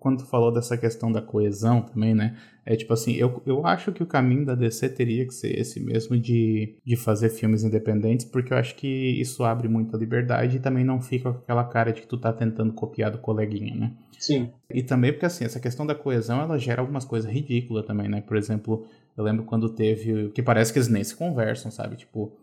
S1: quando tu falou dessa questão da coesão também, né? É tipo assim, eu, eu acho que o caminho da DC teria que ser esse mesmo de, de fazer filmes independentes, porque eu acho que isso abre muita liberdade e também não fica com aquela cara de que tu tá tentando copiar do coleguinha, né?
S2: Sim.
S1: E também porque assim, essa questão da coesão, ela gera algumas coisas ridículas também, né? Por exemplo, eu lembro quando teve, que parece que eles nem se conversam, sabe? Tipo,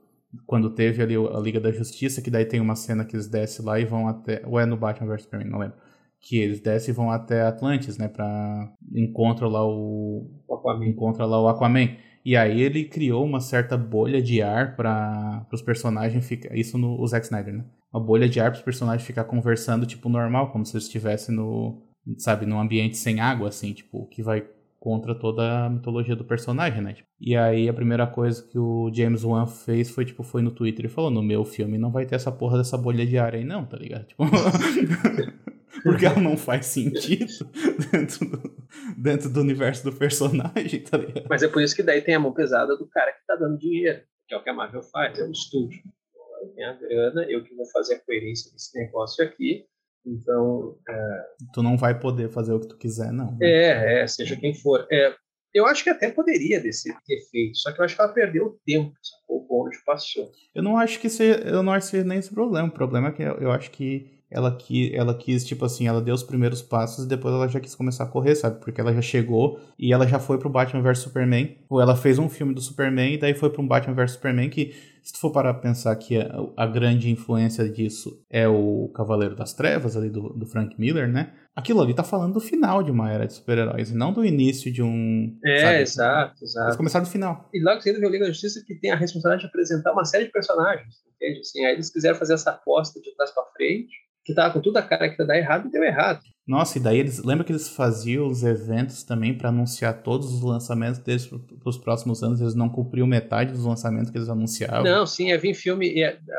S1: quando teve ali a Liga da Justiça, que daí tem uma cena que eles descem lá e vão até, ou é no Batman vs Superman, não lembro que eles descem e vão até Atlantis, né, para encontram lá o,
S2: o Aquaman.
S1: encontra lá o Aquaman. E aí ele criou uma certa bolha de ar para os personagens ficar, isso no o Zack Snyder, né? Uma bolha de ar para os personagens ficar conversando tipo normal, como se eles estivessem no, sabe, num ambiente sem água assim, tipo, que vai contra toda a mitologia do personagem, né? E aí a primeira coisa que o James Wan fez foi, tipo, foi no Twitter e falou, no meu filme não vai ter essa porra dessa bolha de ar aí não, tá ligado? Tipo... (laughs) porque ela não faz sentido (laughs) dentro do, dentro do universo do personagem, tá ligado?
S2: Mas é por isso que daí tem a mão pesada do cara que tá dando dinheiro, que é o que a Marvel faz, é o estúdio. Eu tenho a grana, eu que vou fazer a coerência desse negócio aqui, então... É...
S1: Tu não vai poder fazer o que tu quiser, não. Né?
S2: É, é, seja quem for. É, eu acho que até poderia desse, ter feito, só que eu acho que ela perdeu o tempo, sacou? o bonde passou.
S1: Eu não acho que seja, eu não acho que nem esse problema. O problema é que eu, eu acho que ela, que, ela quis, tipo assim, ela deu os primeiros passos e depois ela já quis começar a correr, sabe? Porque ela já chegou e ela já foi pro Batman vs Superman. Ou ela fez um filme do Superman e daí foi pro Batman vs Superman que, se tu for parar pra pensar que a, a, grande influência disso é o Cavaleiro das Trevas, ali do, do Frank Miller, né? Aquilo ali tá falando do final de uma era de super-heróis e não do início de um.
S2: É, sabe? exato, exato.
S1: Eles começaram do final.
S2: E logo cedo veio o Liga da Justiça que tem a responsabilidade de apresentar uma série de personagens, entende? Assim, aí eles quiseram fazer essa aposta de trás pra frente que tava com toda a cara que ia dar errado e deu errado.
S1: Nossa, e daí eles. Lembra que eles faziam os eventos também para anunciar todos os lançamentos deles para os próximos anos? Eles não cumpriam metade dos lançamentos que eles anunciavam.
S2: Não, sim, ia vir filme.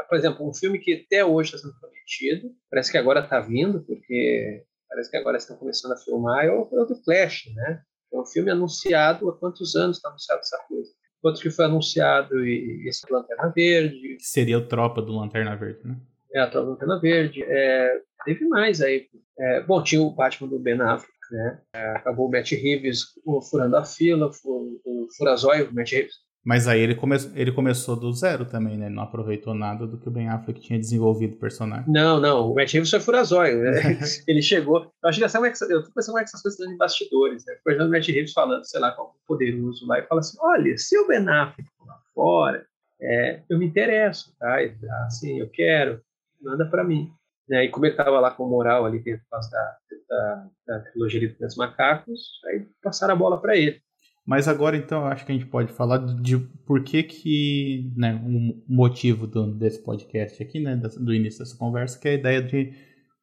S2: Por exemplo, um filme que até hoje está sendo prometido, parece que agora está vindo, porque parece que agora estão começando a filmar, é o, é o do Flash, né? É um filme anunciado há quantos anos está anunciado essa coisa? Outro que foi anunciado e esse Lanterna Verde.
S1: Seria o Tropa do Lanterna Verde, né?
S2: é, a Tropa Lanterna Verde. É, teve mais aí. É, bom, tinha o Batman do Ben Affleck, né? É, acabou o Matt Reeves furando a fila, o, o Furazóio, o Matt Reeves.
S1: Mas aí ele, come ele começou do zero também, né? Ele não aproveitou nada do que o Ben Affleck tinha desenvolvido o personagem.
S2: Não, não. O Matt Reeves foi furazóio. Né? (laughs) ele chegou... Eu acho que essa, é eu tô pensando como é que essas coisas estão em bastidores, né? O Matt Reeves falando, sei lá, o poderoso lá, e fala assim, olha, se o Ben Affleck lá fora, é, eu me interesso, tá? Assim, eu quero manda para mim. Né? E como ele estava lá com moral ali dentro da, da, da trilogia dos macacos, aí passaram a bola para ele.
S1: Mas agora, então, acho que a gente pode falar de por que que, né, um motivo do, desse podcast aqui, né, do início dessa conversa, que é a ideia de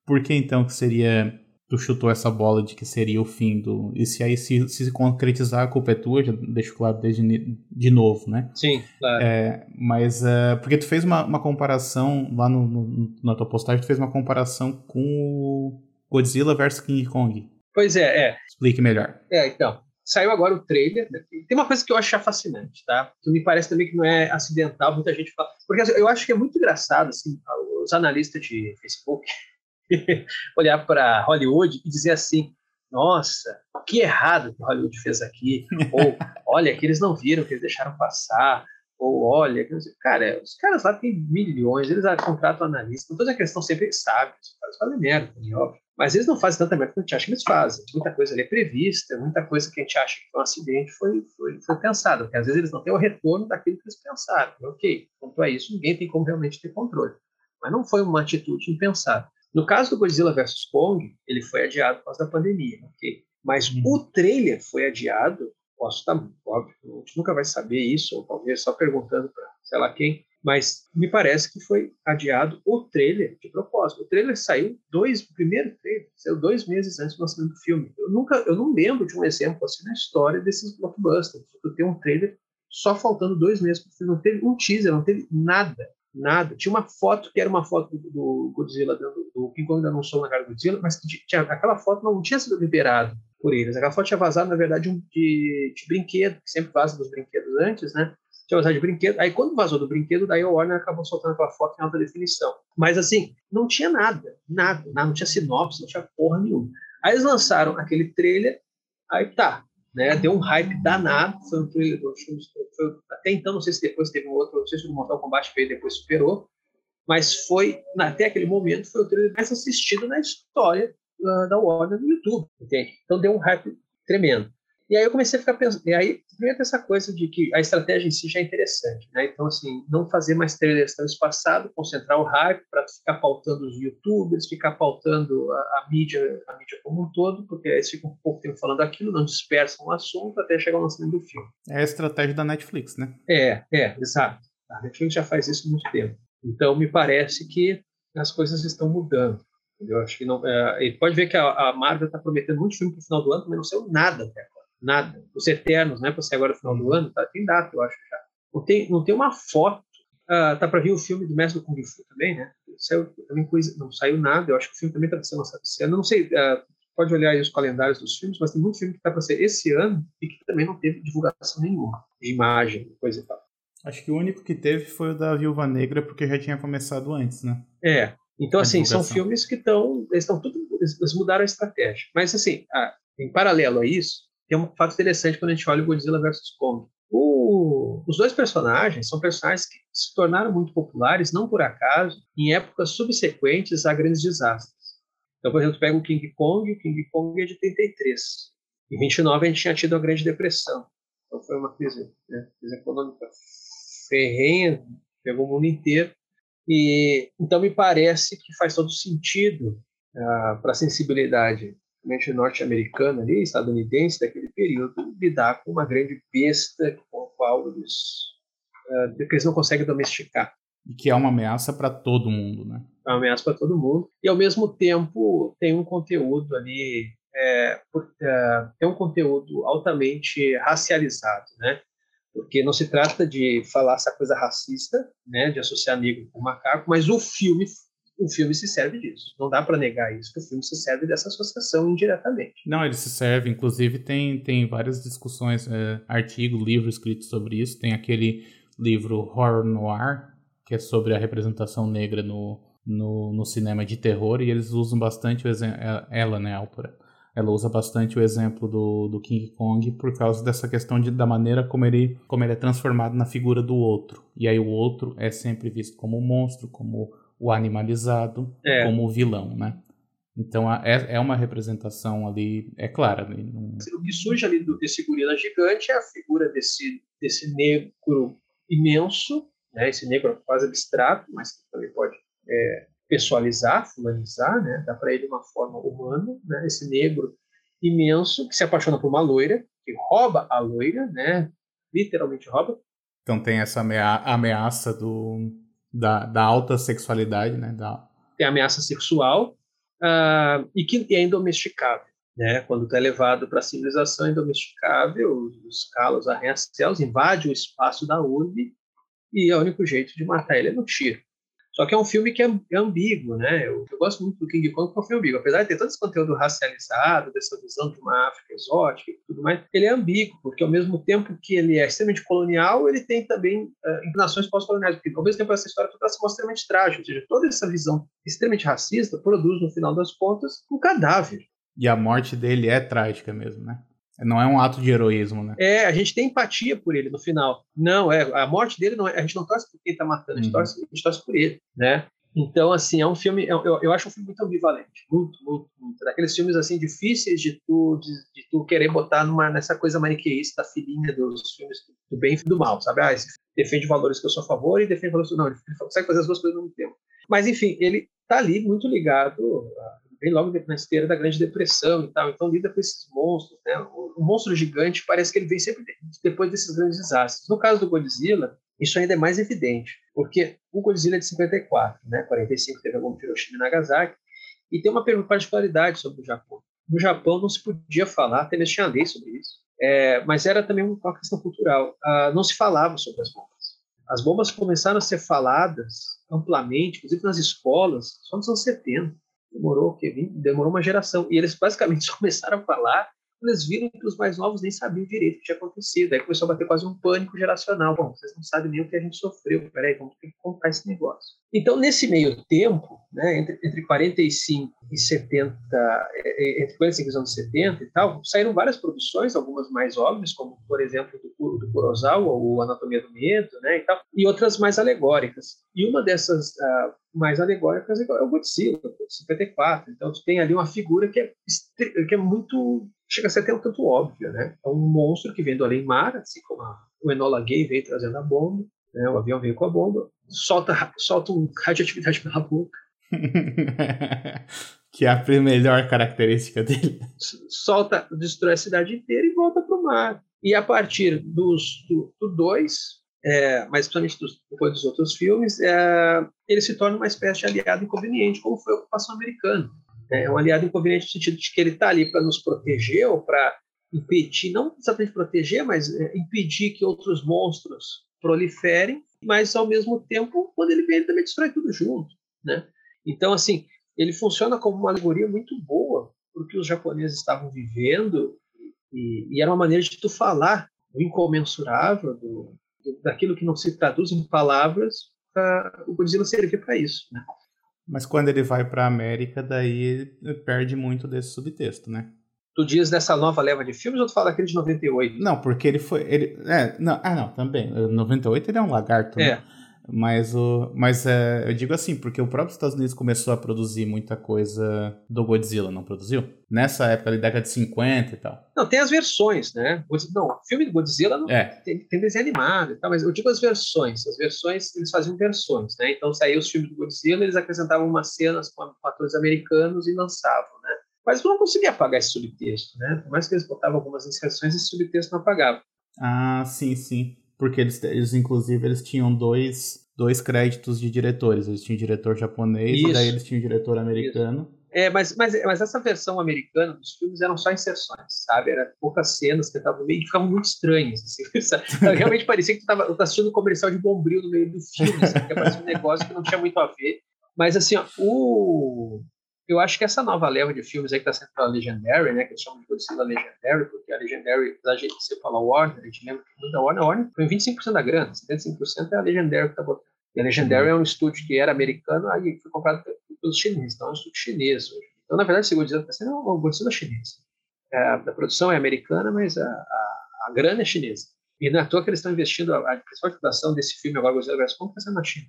S1: por que, então, que seria, tu chutou essa bola de que seria o fim do... E se aí se, se concretizar, a culpa é tua, já deixo claro desde de novo, né?
S2: Sim, claro.
S1: É, mas, uh, porque tu fez uma, uma comparação, lá no, no, na tua postagem, tu fez uma comparação com o Godzilla versus King Kong.
S2: Pois é, é.
S1: Explique melhor.
S2: É, então, Saiu agora o trailer. Tem uma coisa que eu acho fascinante, tá? Que me parece também que não é acidental, muita gente fala. Porque eu acho que é muito engraçado, assim, os analistas de Facebook (laughs) olhar para Hollywood e dizer assim: nossa, que errado que Hollywood fez aqui. (laughs) Ou, olha, que eles não viram, que eles deixaram passar. Ou, olha, cara, os caras lá têm milhões, eles contratam analista. Toda a questão sempre sabe, os caras fazem merda, óbvio. Mas eles não fazem tanta merda quanto a gente acha que eles fazem. Muita coisa ali é prevista, muita coisa que a gente acha que foi um acidente foi, foi, foi pensada. Porque às vezes eles não têm o retorno daquilo que eles pensaram. Ok, quanto a isso, ninguém tem como realmente ter controle. Mas não foi uma atitude impensada. No caso do Godzilla vs Kong, ele foi adiado por causa da pandemia, ok? Mas hum. o trailer foi adiado, posso estar, óbvio, a gente nunca vai saber isso, ou talvez só perguntando para sei lá quem, mas me parece que foi adiado o trailer de propósito. O trailer saiu dois, o primeiro trailer saiu dois meses antes do lançamento do filme. Eu nunca, eu não lembro de um exemplo assim na história desses blockbusters. Tu tem um trailer só faltando dois meses para o filme. Não teve um teaser, não teve nada, nada. Tinha uma foto que era uma foto do, Godzilla, do, do King Kong anunciou na cara do Godzilla, mas tinha, aquela foto não tinha sido liberada por eles. Aquela foto tinha vazado, na verdade, um, de, de brinquedo, que sempre vaza dos brinquedos antes, né? tinha usado de brinquedo. Aí quando vazou do brinquedo, daí o Warner acabou soltando aquela foto em alta definição. Mas assim, não tinha nada, nada, nada não tinha sinopse, não tinha porra nenhuma. Aí eles lançaram aquele trailer, aí tá, né? Deu um hype danado, foi um trailer, foi, até então, não sei se depois teve um outro, não sei se o Mortal Kombat veio depois superou, mas foi, até aquele momento, foi o trailer mais assistido na história uh, da Warner no YouTube, entende? Então deu um hype tremendo. E aí eu comecei a ficar pensando, e aí primeiro essa coisa de que a estratégia em si já é interessante, né? Então assim, não fazer mais trailers tão espaçado, concentrar o hype para ficar pautando os YouTubers, ficar pautando a, a, mídia, a mídia como um todo, porque aí eles ficam um pouco tempo falando aquilo, não dispersam o assunto até chegar ao lançamento do filme.
S1: É a estratégia da Netflix, né?
S2: É, é, exato. A Netflix já faz isso há muito tempo. Então me parece que as coisas estão mudando. Eu acho que não. É, ele pode ver que a, a Marvel está prometendo muito filme para o final do ano, mas não saiu nada até agora nada. Os Eternos, né? Para ser agora no final do ano, tá? tem data, eu acho já. Não tem, não tem uma foto. Uh, tá para vir o filme do Mestre do Kung Fu também, né? Saiu, também coisa, não saiu nada. Eu acho que o filme também está para ser lançado esse ano. Não sei, uh, pode olhar aí os calendários dos filmes, mas tem muito filme que está para ser esse ano e que também não teve divulgação nenhuma de imagem, coisa e tal.
S1: Acho que o único que teve foi o da Viúva Negra, porque já tinha começado antes, né?
S2: É. Então, assim, são filmes que estão. Eles estão tudo. Eles mudaram a estratégia. Mas, assim, ah, em paralelo a isso, tem um fato interessante quando a gente olha o Godzilla vs Kong. O, os dois personagens são personagens que se tornaram muito populares, não por acaso, em épocas subsequentes a grandes desastres. Então, por exemplo, pega o King Kong, o King Kong é de 33. Em 29 a gente tinha tido a Grande Depressão. Então foi uma crise, né, crise econômica ferrenha, pegou o mundo inteiro. E então me parece que faz todo sentido uh, para a sensibilidade norte-americana ali, estadunidense daquele período, lidar com uma grande besta com a qual eles, uh, que eles não conseguem domesticar.
S1: E que é uma ameaça para todo mundo, né?
S2: É uma ameaça para todo mundo. E, ao mesmo tempo, tem um conteúdo ali, é, por, é, tem um conteúdo altamente racializado, né? Porque não se trata de falar essa coisa racista, né, de associar negro com macaco, mas o filme o filme se serve disso. Não dá para negar isso, que o filme se serve dessa associação indiretamente.
S1: Não, ele se serve. Inclusive, tem, tem várias discussões, é, artigo, livro escrito sobre isso. Tem aquele livro Horror Noir, que é sobre a representação negra no, no, no cinema de terror, e eles usam bastante o exemplo. É, ela, né, autora. Ela usa bastante o exemplo do, do King Kong por causa dessa questão de, da maneira como ele, como ele é transformado na figura do outro. E aí o outro é sempre visto como um monstro, como o animalizado é. como o vilão, né? Então é, é uma representação ali, é clara. Né?
S2: O que surge ali do, desse gorila gigante é a figura desse, desse negro imenso, né? esse negro quase abstrato, mas que também pode é, pessoalizar, fulanizar, né? Dá para ele uma forma humana, né? Esse negro imenso que se apaixona por uma loira, que rouba a loira, né? Literalmente rouba.
S1: Então tem essa ameaça do, da, da alta sexualidade, né? Da...
S2: Tem ameaça sexual uh, e que é indomesticável. Né? Quando está levado para a civilização é indomesticável, os calos arranha-céus invadem o espaço da urbe e é o único jeito de matar ele é no tiro. Só que é um filme que é, é ambíguo, né? Eu, eu, gosto muito do King Kong porque é um filme ambíguo. Apesar de ter todo esse conteúdo racializado, dessa visão de uma África exótica e tudo mais, ele é ambíguo, porque ao mesmo tempo que ele é extremamente colonial, ele tem também uh, inclinações pós-coloniais, porque ao mesmo tempo essa história toda se mostra extremamente trágica, ou seja, toda essa visão extremamente racista produz, no final das contas, um cadáver.
S1: E a morte dele é trágica mesmo, né? Não é um ato de heroísmo, né?
S2: É, a gente tem empatia por ele no final. Não, é a morte dele não é, a gente não torce por quem tá matando, a gente, uhum. torce, a gente torce por ele, né? Então, assim, é um filme, eu, eu acho um filme muito ambivalente, muito, muito, muito. Daqueles filmes, assim, difíceis de tu, de, de tu querer botar numa, nessa coisa maniqueísta da filhinha dos filmes do bem e do mal, sabe? Ah, defende valores que eu sou a favor e defende valores que eu não. Ele consegue fazer as duas coisas ao mesmo tempo. Mas, enfim, ele tá ali muito ligado vem logo na esteira da Grande Depressão e tal, então lida com esses monstros. Né? O, monstro gigante parece que ele vem sempre depois desses grandes desastres. No caso do Godzilla, isso ainda é mais evidente, porque o Godzilla é de 54, né? 45 teve a bomba de Hiroshima e Nagasaki, e tem uma particularidade sobre o Japão. No Japão não se podia falar, até mesmo tinha lei sobre isso, é, mas era também uma questão cultural. Ah, não se falava sobre as bombas. As bombas começaram a ser faladas amplamente, inclusive nas escolas, só nos anos 70 demorou o quê? Demorou uma geração. E eles basicamente (laughs) começaram a falar eles viram que os mais novos nem sabiam direito o que tinha acontecido. Aí começou a bater quase um pânico geracional. Bom, vocês não sabem nem o que a gente sofreu. Peraí, vamos ter que contar esse negócio. Então, nesse meio tempo, né, entre, entre 45 e 70, é, é, entre 45 e anos 70 e tal, saíram várias produções, algumas mais óbvias, como, por exemplo, do, do Kurosawa, o Anatomia do Medo, né, e tal, e outras mais alegóricas. E uma dessas uh, mais alegóricas é o Godzilla, 54. Então, tu tem ali uma figura que é, que é muito chega a ser até um tanto óbvia, né? É um monstro que vem do além-mar, assim como a, o Enola Gay veio trazendo a bomba, né? o avião veio com a bomba, solta, solta um radioatividade pela boca. (laughs)
S1: que é a melhor característica dele.
S2: Solta, destrói a cidade inteira e volta para o mar. E a partir dos, do 2, é, mas principalmente dos, depois dos outros filmes, é, ele se torna uma espécie de aliado inconveniente, como foi a ocupação americana. É um aliado inconveniente no sentido de que ele está ali para nos proteger ou para impedir, não exatamente proteger, mas é, impedir que outros monstros proliferem, mas ao mesmo tempo, quando ele vem, ele também destrói tudo junto, né? Então, assim, ele funciona como uma alegoria muito boa porque os japoneses estavam vivendo e, e era uma maneira de tu falar do incomensurável, do, daquilo que não se traduz em palavras, pra, o Godzilla servir para isso, né?
S1: Mas quando ele vai para a América, daí ele perde muito desse subtexto, né?
S2: Tu diz dessa nova leva de filmes ou tu fala daquele de 98?
S1: Não, porque ele foi. Ele, é, não, ah, não, também. 98 ele é um lagarto, é. né? Mas, o, mas é, eu digo assim, porque o próprio Estados Unidos começou a produzir muita coisa do Godzilla, não produziu? Nessa época, ali, década de 50 e tal.
S2: Não, tem as versões, né? Não, o filme do Godzilla não, é. tem, tem desenho animado e tal, mas eu digo as versões. As versões, eles faziam versões, né? Então saíam os filmes do Godzilla, eles acrescentavam umas cenas com atores americanos e lançavam, né? Mas não conseguia apagar esse subtexto, né? Por mais que eles botavam algumas inserções, esse subtexto não apagava.
S1: Ah, sim, sim porque eles, eles inclusive eles tinham dois, dois créditos de diretores. Eles tinham o diretor japonês Isso. e daí eles tinham o diretor americano. Isso.
S2: É, mas, mas, mas essa versão americana dos filmes eram só inserções, sabe? Eram poucas cenas que estavam meio ficavam muito estranhas. Assim, (laughs) (laughs) Realmente parecia que tu estava assistindo um comercial de bombril no meio do filme, assim, que parecia um negócio que não tinha muito a ver. Mas assim, ó, o, eu acho que essa nova leva de filmes aí que está sendo pela Legendary, né, que eles chamam de Godzilla Legendary, porque a Legendary, apesar de você falar Warner, a gente lembra que muita Warner, a Warner foi 25% da grana, 75% é a Legendary que está botando. E a Legendary uhum. é um estúdio que era americano, aí foi comprado pelos chineses, então é um estúdio chinês hoje. Então, na verdade, esse Godzilla está sendo um Godzilla chinês. É, a produção é americana, mas a, a, a, grana é chinesa. E não é à toa que eles estão investindo, a, a principal produção desse filme agora, Godzilla vs. Kong, está sendo na China.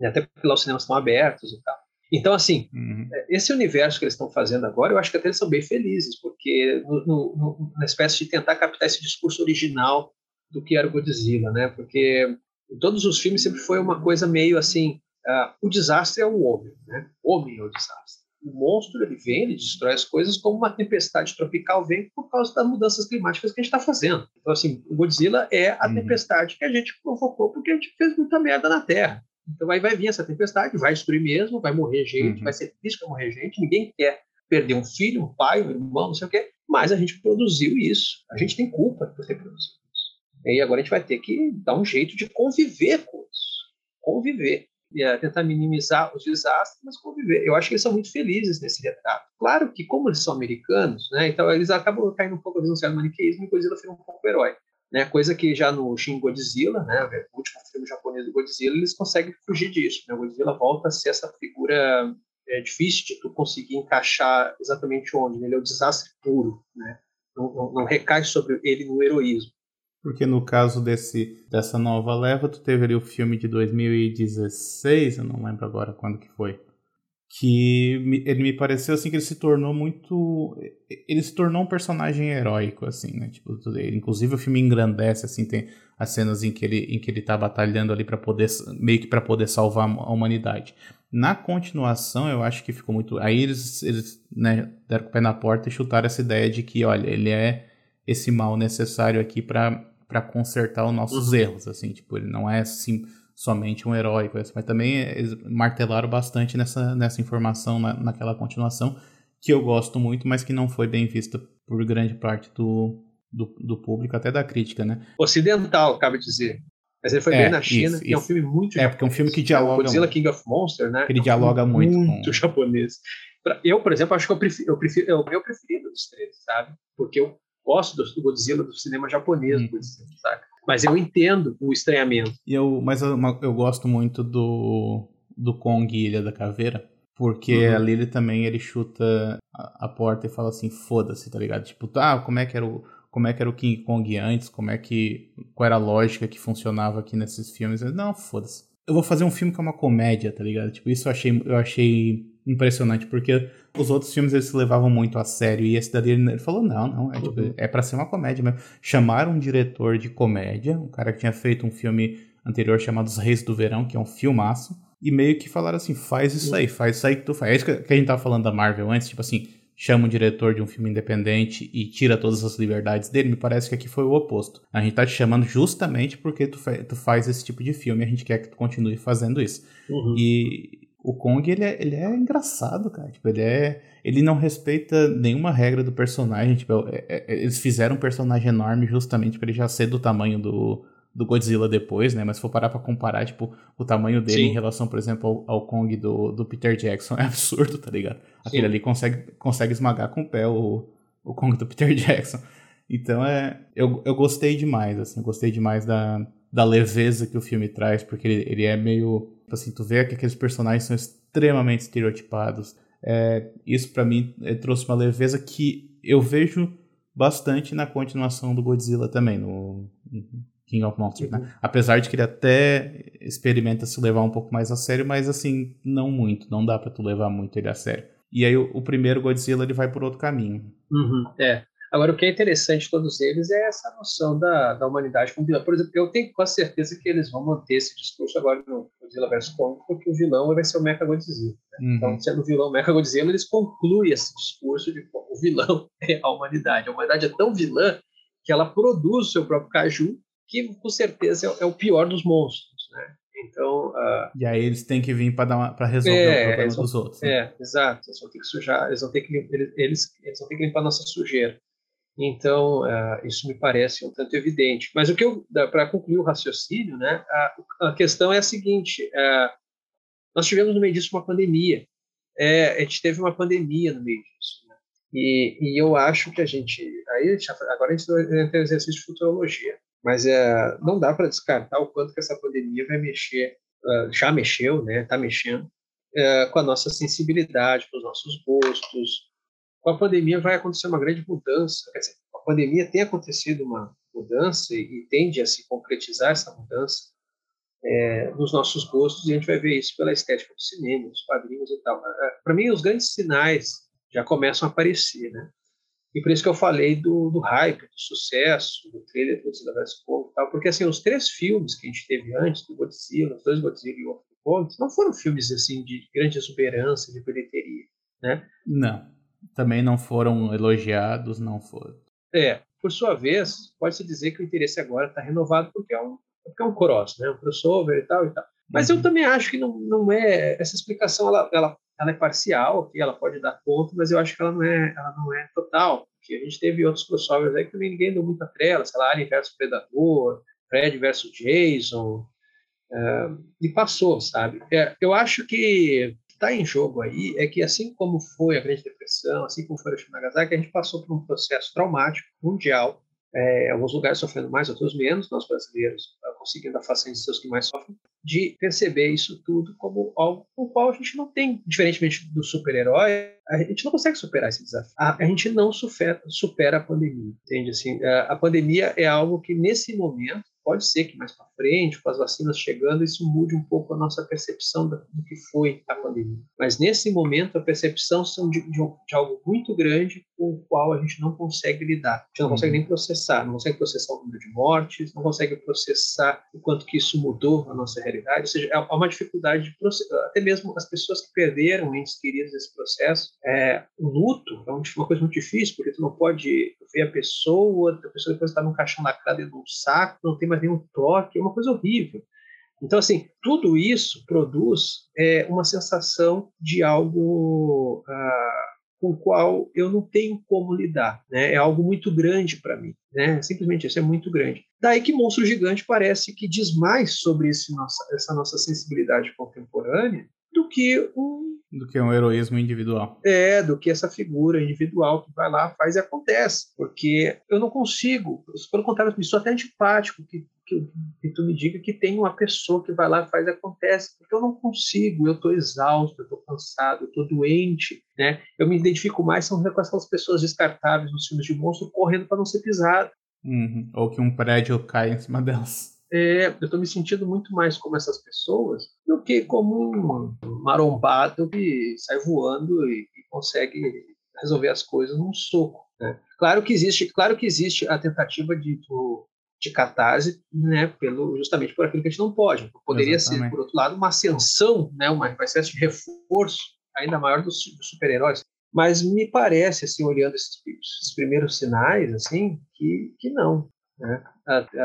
S2: E até porque lá os cinemas estão abertos e tal. Então, assim, uhum. É, esse universo que eles estão fazendo agora, eu acho que até eles são bem felizes, porque no, no, na espécie de tentar captar esse discurso original do que era o Godzilla, né? Porque em todos os filmes sempre foi uma coisa meio assim, uh, o desastre é o homem, né? O homem é o desastre. O monstro ele vem, ele destrói as coisas como uma tempestade tropical vem por causa das mudanças climáticas que a gente está fazendo. Então, assim, o Godzilla é a uhum. tempestade que a gente provocou porque a gente fez muita merda na Terra. Então aí vai vir essa tempestade, vai destruir mesmo, vai morrer gente, uhum. vai ser triste morrer gente, ninguém quer perder um filho, um pai, um irmão, não sei o quê, mas a gente produziu isso. A gente tem culpa por ter produzido isso. E agora a gente vai ter que dar um jeito de conviver com isso. Conviver é, tentar minimizar os desastres, mas conviver. Eu acho que eles são muito felizes nesse retrato. Claro que, como eles são americanos, né, então eles acabam caindo um pouco no certo maniqueísmo e Godzilla fica um pouco herói. Né, coisa que já no Shin Godzilla, né, o último filme japonês do Godzilla, eles conseguem fugir disso. Né? O Godzilla volta a ser essa figura é, difícil de tu conseguir encaixar exatamente onde. Né? Ele é o desastre puro. Né? Não, não, não recai sobre ele no heroísmo.
S1: Porque no caso desse, dessa nova leva, tu teve ali o filme de 2016, eu não lembro agora quando que foi. Que ele me pareceu assim que ele se tornou muito. Ele se tornou um personagem heróico, assim, né? Tipo, ele, inclusive o filme engrandece, assim, tem as cenas em que ele, em que ele tá batalhando ali para poder. meio que para poder salvar a humanidade. Na continuação, eu acho que ficou muito. Aí eles, eles né, deram o pé na porta e chutaram essa ideia de que, olha, ele é esse mal necessário aqui para para consertar os nossos uhum. erros, assim, tipo, ele não é assim somente um herói, mas também eles martelaram bastante nessa, nessa informação na, naquela continuação que eu gosto muito, mas que não foi bem vista por grande parte do, do, do público, até da crítica, né?
S2: Ocidental, cabe dizer. Mas ele foi é, bem na China isso, e é um filme muito
S1: É, porque é um filme que dialoga.
S2: Godzilla King of Monsters, né?
S1: Ele é um dialoga muito.
S2: Muito com... japonês. Eu, por exemplo, acho que eu prefiro, eu prefiro, é o meu preferido dos três, sabe? Porque eu gosto do, Godzilla do cinema japonês, hum. Godzilla, saca? Mas eu entendo o estranhamento.
S1: E eu, mas eu, eu gosto muito do, do Kong Ilha da Caveira, porque uhum. ali ele também ele chuta a, a porta e fala assim, foda-se, tá ligado? Tipo, ah, como é que era o como é que era o King Kong antes, como é que qual era a lógica que funcionava aqui nesses filmes. Não, foda-se. Eu vou fazer um filme que é uma comédia, tá ligado? Tipo, isso eu achei eu achei impressionante, porque os outros filmes eles se levavam muito a sério e esse dali ele falou: não, não, é, tipo, é pra ser uma comédia mesmo. Chamaram um diretor de comédia, um cara que tinha feito um filme anterior chamado Os Reis do Verão, que é um filmaço, e meio que falaram assim: faz isso aí, faz isso aí que tu faz. É isso que a gente tava falando da Marvel antes, tipo assim, chama o diretor de um filme independente e tira todas as liberdades dele, me parece que aqui foi o oposto. A gente tá te chamando justamente porque tu, tu faz esse tipo de filme e a gente quer que tu continue fazendo isso. Uhum. E o Kong, ele é, ele é engraçado, cara. Tipo, ele é. Ele não respeita nenhuma regra do personagem. Tipo, é, é, eles fizeram um personagem enorme justamente para ele já ser do tamanho do, do Godzilla depois, né? Mas se for parar pra comparar, tipo, o tamanho dele Sim. em relação, por exemplo, ao, ao, Kong do, do Peter Jackson é (laughs) absurdo, tá ligado? Aquele Sim. ali consegue, consegue esmagar com o pé o, o Kong do Peter (laughs) Jackson. Então é. Eu, eu gostei demais, assim, eu gostei demais da, da leveza que o filme traz, porque ele, ele é meio Tipo assim, tu vê que aqueles personagens são extremamente estereotipados. É, isso para mim é, trouxe uma leveza que eu vejo bastante na continuação do Godzilla também, no King of Monsters, né? uhum. né? Apesar de que ele até experimenta se levar um pouco mais a sério, mas assim, não muito, não dá para tu levar muito ele a sério. E aí o, o, primeiro Godzilla ele vai por outro caminho.
S2: Uhum. É, Agora, o que é interessante de todos eles é essa noção da, da humanidade como vilão. Por exemplo, eu tenho quase certeza que eles vão manter esse discurso agora no Godzilla vs. Kong, porque o vilão vai ser o Mecha Godzilla. Né? Uhum. Então, sendo o vilão Mecha Godzilla, eles concluem esse discurso de que o vilão (laughs) é a humanidade. A humanidade é tão vilã que ela produz o seu próprio caju, que com certeza é, é o pior dos monstros. Né? Então, uh,
S1: e aí eles têm que vir para resolver é, o problema vão, dos outros. Né?
S2: É, exato. Eles vão ter que sujar, eles vão ter que, eles, eles vão ter que limpar a nossa sujeira. Então, uh, isso me parece um tanto evidente. Mas o que eu, para concluir o raciocínio, né, a, a questão é a seguinte: uh, nós tivemos no meio disso uma pandemia. É, a gente teve uma pandemia no meio disso. Né? E, e, eu acho que a gente. Aí, agora a gente vai ter exercício de futurologia. Mas é, não dá para descartar o quanto que essa pandemia vai mexer, uh, já mexeu, né, está mexendo, com a nossa sensibilidade, com os nossos gostos, com a pandemia vai acontecer uma grande mudança. Quer dizer, a pandemia tem acontecido uma mudança e, tende a se concretizar essa mudança é, nos nossos gostos e a gente vai ver isso pela estética do cinema, dos quadrinhos e tal. É, Para mim, os grandes sinais já começam a aparecer, né? E por isso que eu falei do, do hype, do sucesso, do trailer do Godzilla vs. Kong e tal, porque assim, os três filmes que a gente teve antes, do Godzilla, os dois Godzilla e o outro pontos, não foram filmes assim de grande exuberância, de bilheteria, né?
S1: Não. Também não foram elogiados, não foram.
S2: É, por sua vez, pode-se dizer que o interesse agora está renovado porque é um, porque é um cross, né? um crossover e tal e tal. Mas uhum. eu também acho que não, não é essa explicação ela, ela, ela é parcial, que ela pode dar ponto, mas eu acho que ela não é ela não é total, porque a gente teve outros crossovers aí que ninguém deu muita trela, sei lá, Alien versus Predador, Fred versus Jason, uh, e passou, sabe? É, eu acho que está em jogo aí é que, assim como foi a Grande Depressão, assim como foi o Nagasaki, a gente passou por um processo traumático mundial, é, alguns lugares sofrendo mais, outros menos, nós brasileiros conseguindo a de seus que mais sofrem, de perceber isso tudo como algo com o qual a gente não tem, diferentemente do super-herói, a gente não consegue superar esse desafio. A, a gente não supera, supera a pandemia, entende? Assim, a, a pandemia é algo que, nesse momento, Pode ser que mais para frente, com as vacinas chegando, isso mude um pouco a nossa percepção do que foi a pandemia. Mas nesse momento, a percepção são de, de, de algo muito grande com o qual a gente não consegue lidar. A gente não consegue nem processar, não consegue processar o número de mortes, não consegue processar o quanto que isso mudou a nossa realidade. Ou seja, há uma dificuldade de processar. Até mesmo as pessoas que perderam entes queridos nesse processo, é, o luto é uma coisa muito difícil, porque tu não pode ver a pessoa, a pessoa depois está num caixão lacrado dentro de um saco, não tem mais nenhum toque, é uma coisa horrível. Então, assim, tudo isso produz é, uma sensação de algo ah, com o qual eu não tenho como lidar. Né? É algo muito grande para mim. Né? Simplesmente isso é muito grande. Daí que Monstro Gigante parece que diz mais sobre nossa, essa nossa sensibilidade contemporânea do que um
S1: do que um heroísmo individual.
S2: É, do que essa figura individual que vai lá, faz e acontece. Porque eu não consigo, pelo contrário, me sou até antipático que, que, que, tu me diga que tem uma pessoa que vai lá, faz e acontece. Porque eu não consigo, eu estou exausto, eu estou cansado, eu estou doente. Né? Eu me identifico mais com aquelas pessoas descartáveis nos filmes de monstro correndo para não ser pisado.
S1: Uhum. Ou que um prédio cai em cima delas
S2: é, eu estou me sentindo muito mais como essas pessoas do que como um marombado que sai voando e, e consegue resolver as coisas num soco. Né? Claro que existe, claro que existe a tentativa de, de catarse, né, pelo justamente por aquilo que a gente não pode. Poderia Exatamente. ser, por outro lado, uma ascensão, né, uma, uma espécie de reforço ainda maior dos, dos super-heróis. Mas me parece, assim, olhando esses, esses primeiros sinais, assim, que, que não. Né?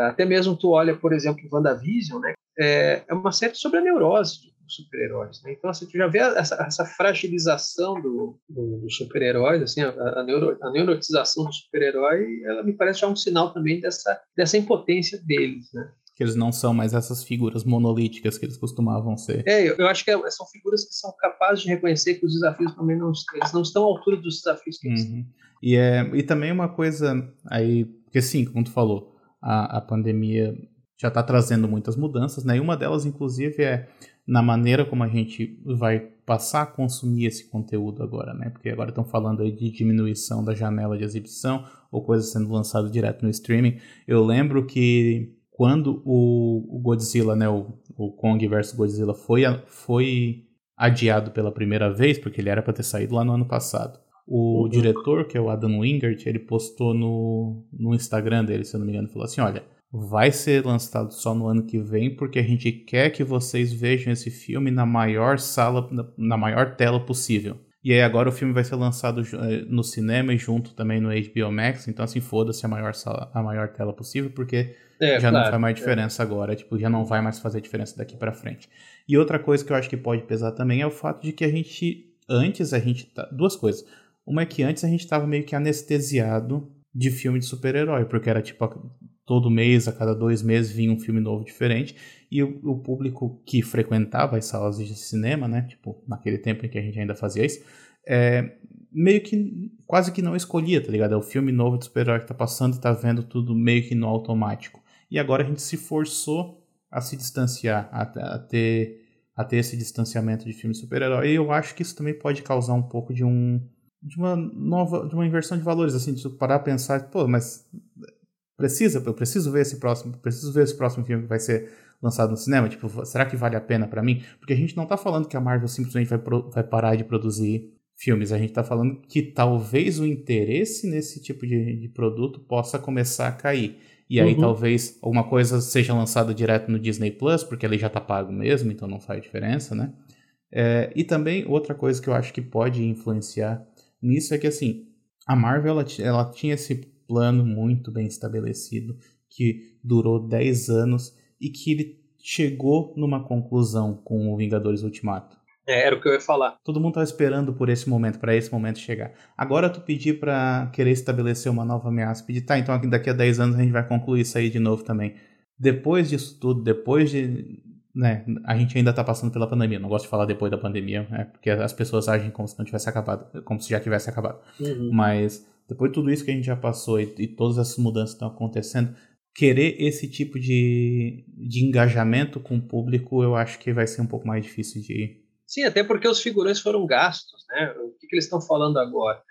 S2: Até mesmo tu olha, por exemplo, WandaVision, né? É, é uma série sobre a neurose dos super-heróis. Né? Então, assim, tu já vê essa, essa fragilização do, do, dos super-heróis, assim, a, a, neuro, a neurotização do super-herói, ela me parece já um sinal também dessa, dessa impotência deles, né?
S1: que eles não são mais essas figuras monolíticas que eles costumavam ser.
S2: É, eu, eu acho que é, são figuras que são capazes de reconhecer que os desafios também não, eles não estão à altura dos desafios que eles uhum.
S1: E, é, e também uma coisa aí, porque sim, como tu falou, a, a pandemia já está trazendo muitas mudanças, né? E uma delas, inclusive, é na maneira como a gente vai passar a consumir esse conteúdo agora, né? Porque agora estão falando aí de diminuição da janela de exibição ou coisas sendo lançadas direto no streaming. Eu lembro que quando o, Godzilla, né, o, o Kong versus Godzilla foi, foi adiado pela primeira vez, porque ele era para ter saído lá no ano passado. O uhum. diretor, que é o Adam Wingert, ele postou no, no Instagram dele, se eu não me engano, falou assim: olha, vai ser lançado só no ano que vem, porque a gente quer que vocês vejam esse filme na maior sala, na, na maior tela possível. E aí agora o filme vai ser lançado eh, no cinema e junto também no HBO Max, então assim, foda-se a maior sala, a maior tela possível, porque é, já claro, não faz mais é. diferença é. agora, tipo, já não vai mais fazer diferença daqui para frente. E outra coisa que eu acho que pode pesar também é o fato de que a gente antes a gente tá, duas coisas. Uma é que antes a gente estava meio que anestesiado de filme de super-herói, porque era tipo todo mês, a cada dois meses vinha um filme novo diferente, e o, o, público que frequentava as salas de cinema, né, tipo, naquele tempo em que a gente ainda fazia isso, é, meio que quase que não escolhia, tá ligado? É o filme novo de super-herói que tá passando e tá vendo tudo meio que no automático. E agora a gente se forçou a se distanciar, a, a ter a ter esse distanciamento de filme super-herói. E eu acho que isso também pode causar um pouco de um de uma nova, de uma inversão de valores, assim, de parar a pensar, pô, mas precisa, eu preciso ver esse próximo, preciso ver esse próximo filme que vai ser lançado no cinema, tipo, será que vale a pena para mim? Porque a gente não tá falando que a Marvel simplesmente vai, pro, vai parar de produzir filmes, a gente tá falando que talvez o interesse nesse tipo de, de produto possa começar a cair. E aí uhum. talvez alguma coisa seja lançada direto no Disney Plus, porque ele já tá pago mesmo, então não faz diferença, né? É, e também outra coisa que eu acho que pode influenciar nisso é que assim, a Marvel ela, ela tinha esse plano muito bem estabelecido que durou 10 anos e que ele chegou numa conclusão com o Vingadores Ultimato.
S2: É, era o que eu ia falar.
S1: Todo mundo estava esperando por esse momento, para esse momento chegar. Agora tu pedir para querer estabelecer uma nova ameaça, pedir, tá, então daqui a 10 anos a gente vai concluir isso aí de novo também. Depois disso tudo, depois de. Né, a gente ainda tá passando pela pandemia. Não gosto de falar depois da pandemia, né, porque as pessoas agem como se não tivesse acabado, como se já tivesse acabado. Uhum. Mas depois de tudo isso que a gente já passou e, e todas essas mudanças estão acontecendo, querer esse tipo de, de engajamento com o público, eu acho que vai ser um pouco mais difícil de,
S2: Sim, até porque os figurões foram gastos, né? O que, que eles estão falando agora?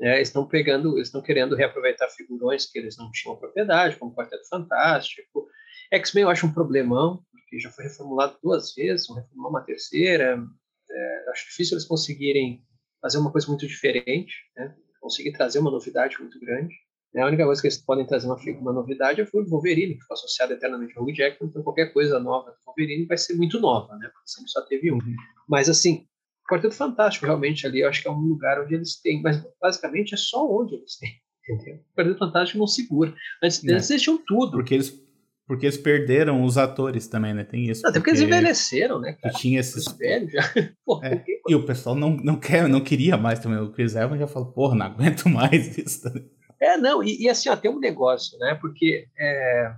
S2: É, estão pegando, estão querendo reaproveitar figurões que eles não tinham propriedade, como Quarteto Fantástico. X-Men eu acho um problemão, porque já foi reformulado duas vezes, vão reformular uma terceira. É, acho difícil eles conseguirem fazer uma coisa muito diferente, né? conseguir trazer uma novidade muito grande. É, a única coisa que eles podem trazer uma, uma novidade é o Wolverine, que foi associado eternamente ao Hugh Jackman, então qualquer coisa nova do Wolverine vai ser muito nova, né? Porque sempre só teve um. Uhum. Mas assim, Quarteto Fantástico realmente ali, eu acho que é um lugar onde eles têm, mas basicamente é só onde eles têm. Entendeu? O Quarteto Fantástico não segura. Antes deles, é. eles tinham tudo.
S1: Porque eles porque eles perderam os atores também, né? Tem isso.
S2: Até porque, porque eles envelheceram, né?
S1: Cara? tinha esses.
S2: velhos já. (laughs) Porra,
S1: é. E o pessoal não, não, quer, não queria mais também. O Chris Evans já falou, porra, não aguento (laughs) mais isso. Também.
S2: É, não, e, e, assim, ó, tem um negócio, né? Porque é,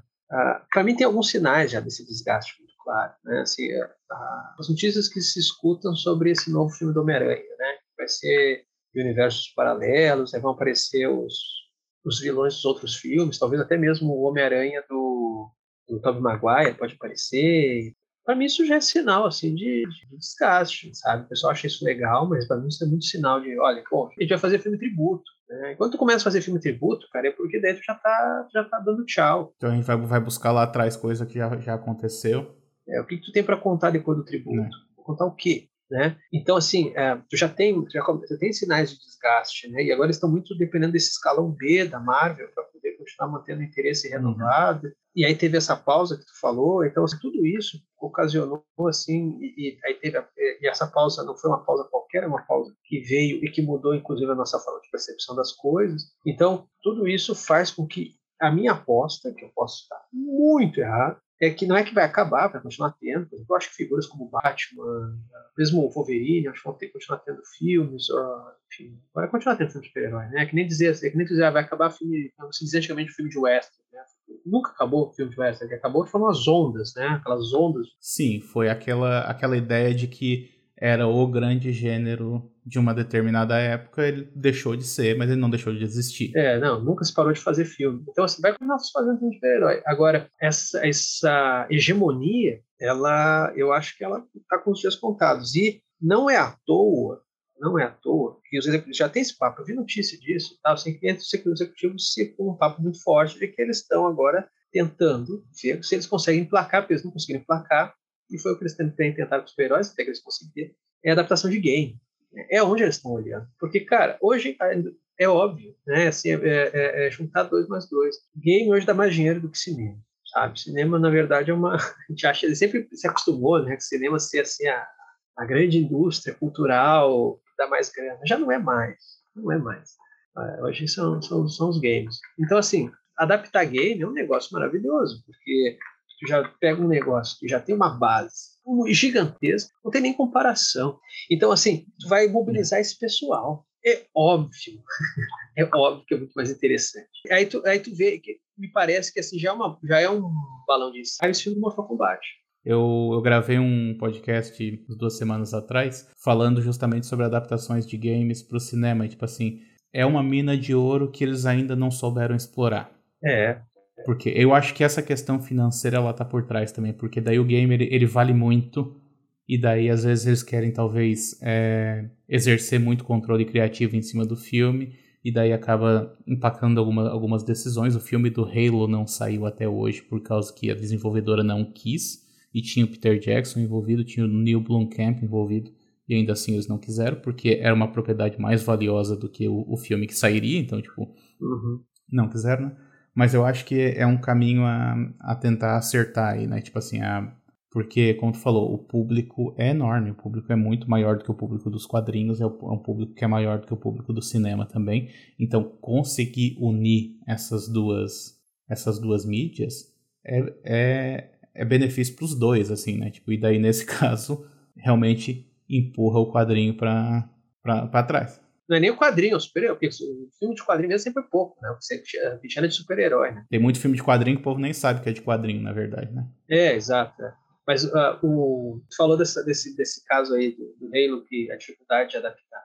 S2: para mim tem alguns sinais já desse desgaste muito claro, né? Assim, uh, as notícias que se escutam sobre esse novo filme do Homem-Aranha, né? Vai ser de universos paralelos, né? vão aparecer os, os vilões dos outros filmes, talvez até mesmo o Homem-Aranha do, do Tobey Maguire pode aparecer, para mim isso já é sinal assim de, de, desgaste, sabe? O pessoal acha isso legal, mas para mim isso é muito sinal de, olha, pô, a gente vai fazer filme tributo. Né? Quando tu começa a fazer filme tributo, cara, é porque daí tu já tá, já tá dando tchau.
S1: Então a gente vai, vai buscar lá atrás coisa que já, já aconteceu.
S2: É, o que, que tu tem para contar depois do tributo? É. Vou contar o quê? Né? Então, assim, é, tu já tem, já, já tem sinais de desgaste, né? E agora estão muito dependendo desse escalão B da Marvel para continuar mantendo interesse renovado. Uhum. E aí teve essa pausa que tu falou. Então, assim, tudo isso ocasionou, assim, e, e aí teve a, e essa pausa não foi uma pausa qualquer, é uma pausa que veio e que mudou, inclusive, a nossa forma de percepção das coisas. Então, tudo isso faz com que a minha aposta, que eu posso estar muito errado, é que não é que vai acabar, vai continuar tendo. Eu acho que figuras como Batman, mesmo o Wolverine, acho que vão ter que continuar tendo filmes, enfim, vai continuar tendo filme de super-herói, né? É que nem dizer, é que nem dizer, ah, vai acabar filme, como se dizia antigamente, filme de western, né? Nunca acabou o filme de western, que acabou foram as ondas, né? Aquelas ondas.
S1: Sim, foi aquela, aquela ideia de que era o grande gênero de uma determinada época, ele deixou de ser, mas ele não deixou de existir.
S2: É, não, nunca se parou de fazer filme. Então, assim, vai continuar fazendo filme de super-herói. Agora, essa, essa hegemonia, ela, eu acho que ela está com os dias contados. E não é à toa, não é à toa, que os executivos já tem esse papo, eu vi notícia disso, tá? Assim, que os executivos se com um papo muito forte de que eles estão agora tentando ver se eles conseguem placar, porque eles não conseguiram placar, e foi o que eles tentado com os super-heróis, até que eles conseguiram, é a adaptação de game. É onde eles estão olhando. Porque, cara, hoje é óbvio, né? Assim, é, é, é juntar dois mais dois. Game hoje dá mais dinheiro do que cinema, sabe? Cinema, na verdade, é uma. (laughs) A gente acha, ele sempre se acostumou, né? Que cinema ser assim a, a grande indústria cultural que dá mais grana. Já não é mais. Não é mais. Ah, hoje são, são, são os games. Então, assim, adaptar game é um negócio maravilhoso, porque tu já pega um negócio que já tem uma base gigantesca, não tem nem comparação. Então, assim, tu vai mobilizar esse pessoal. É óbvio, (laughs) é óbvio que é muito mais interessante. Aí tu, aí tu vê que me parece que assim já é, uma, já é um balão de ensaio do Mortal Kombat.
S1: Eu, eu gravei um podcast duas semanas atrás falando justamente sobre adaptações de games para o cinema. E, tipo assim, é uma mina de ouro que eles ainda não souberam explorar.
S2: É,
S1: porque eu acho que essa questão financeira ela tá por trás também, porque daí o game ele, ele vale muito e daí às vezes eles querem talvez é, exercer muito controle criativo em cima do filme e daí acaba impactando alguma, algumas decisões. O filme do Halo não saiu até hoje por causa que a desenvolvedora não quis e tinha o Peter Jackson envolvido, tinha o Neil Blomkamp envolvido e ainda assim eles não quiseram porque era uma propriedade mais valiosa do que o, o filme que sairia, então tipo
S2: uhum.
S1: não quiseram, né? Mas eu acho que é um caminho a, a tentar acertar aí, né? Tipo assim, a, porque, como tu falou, o público é enorme, o público é muito maior do que o público dos quadrinhos, é, é um público que é maior do que o público do cinema também. Então, conseguir unir essas duas, essas duas mídias é, é, é benefício para os dois, assim, né? Tipo, e daí, nesse (laughs) caso, realmente empurra o quadrinho para trás.
S2: Não é nem o quadrinho, é o super-herói. Porque o filme de quadrinho é sempre pouco, né? Você é de super-herói, né?
S1: Tem muito filme de quadrinho que o povo nem sabe que é de quadrinho, na verdade, né?
S2: É, exato. É. Mas uh, o, tu falou dessa, desse, desse caso aí do, do Halo, que a dificuldade de adaptar.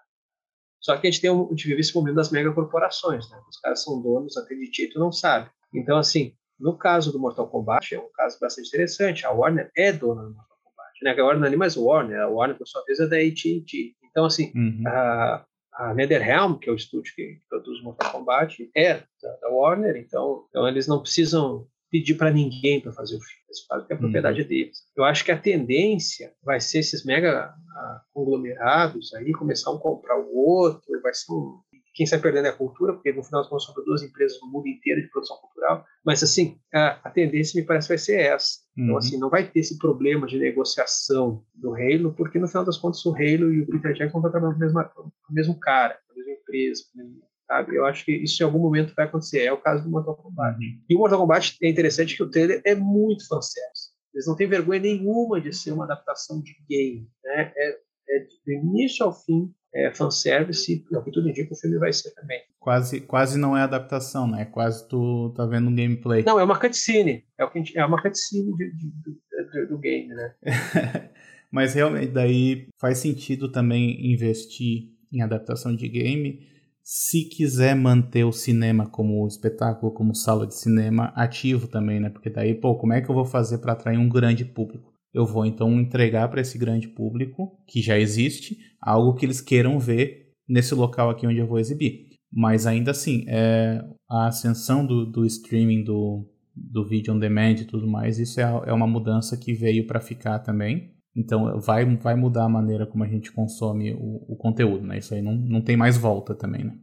S2: Só que a gente, tem um, a gente vive esse momento das megacorporações, né? Os caras são donos, acredite, tu não sabe. Então, assim, no caso do Mortal Kombat, é um caso bastante interessante. A Warner é dona do Mortal Kombat. Né? A Warner não é nem mais Warner, a Warner, por sua vez, é da AT&T. Então, assim,
S1: uhum.
S2: a, a NetherRealm, que é o estúdio que produz Mortal Kombat, é da, Warner, então, então eles não precisam pedir para ninguém para fazer o filme. Eles fazem que é a propriedade uhum. deles. Eu acho que a tendência vai ser esses mega uh, conglomerados aí começar um comprar o outro, vai ser um quem sai perdendo é a cultura, porque no final das contas são duas empresas no mundo inteiro de produção cultural. Mas, assim, a, a tendência me parece vai ser essa. Então, uhum. Então, assim, não vai ter esse problema de negociação do Halo, porque no final das contas o Halo e o Peter Jackson estão trabalhando com o mesmo cara, com a mesma empresa, com a mesma sabe? Eu acho que isso em algum momento vai acontecer. É o caso do Mortal Kombat. Uhum. E o Mortal Kombat é interessante que o trailer é muito fanservice. Eles não têm vergonha nenhuma de ser uma adaptação de game. Né? É, é do início ao fim é fanservice e, ao que tudo indica, o filme vai ser também.
S1: Quase, quase não é adaptação, né? Quase tu tá vendo um gameplay.
S2: Não, é uma cutscene. É, o que é uma cutscene de, de, de, do game, né? (laughs)
S1: Mas realmente, daí faz sentido também investir em adaptação de game se quiser manter o cinema como espetáculo, como sala de cinema ativo também, né? Porque daí, pô, como é que eu vou fazer para atrair um grande público? Eu vou então entregar para esse grande público que já existe algo que eles queiram ver nesse local aqui onde eu vou exibir. Mas ainda assim, é, a ascensão do, do streaming, do, do vídeo on demand e tudo mais, isso é, é uma mudança que veio para ficar também. Então vai, vai mudar a maneira como a gente consome o, o conteúdo, né? Isso aí não, não tem mais volta também, né?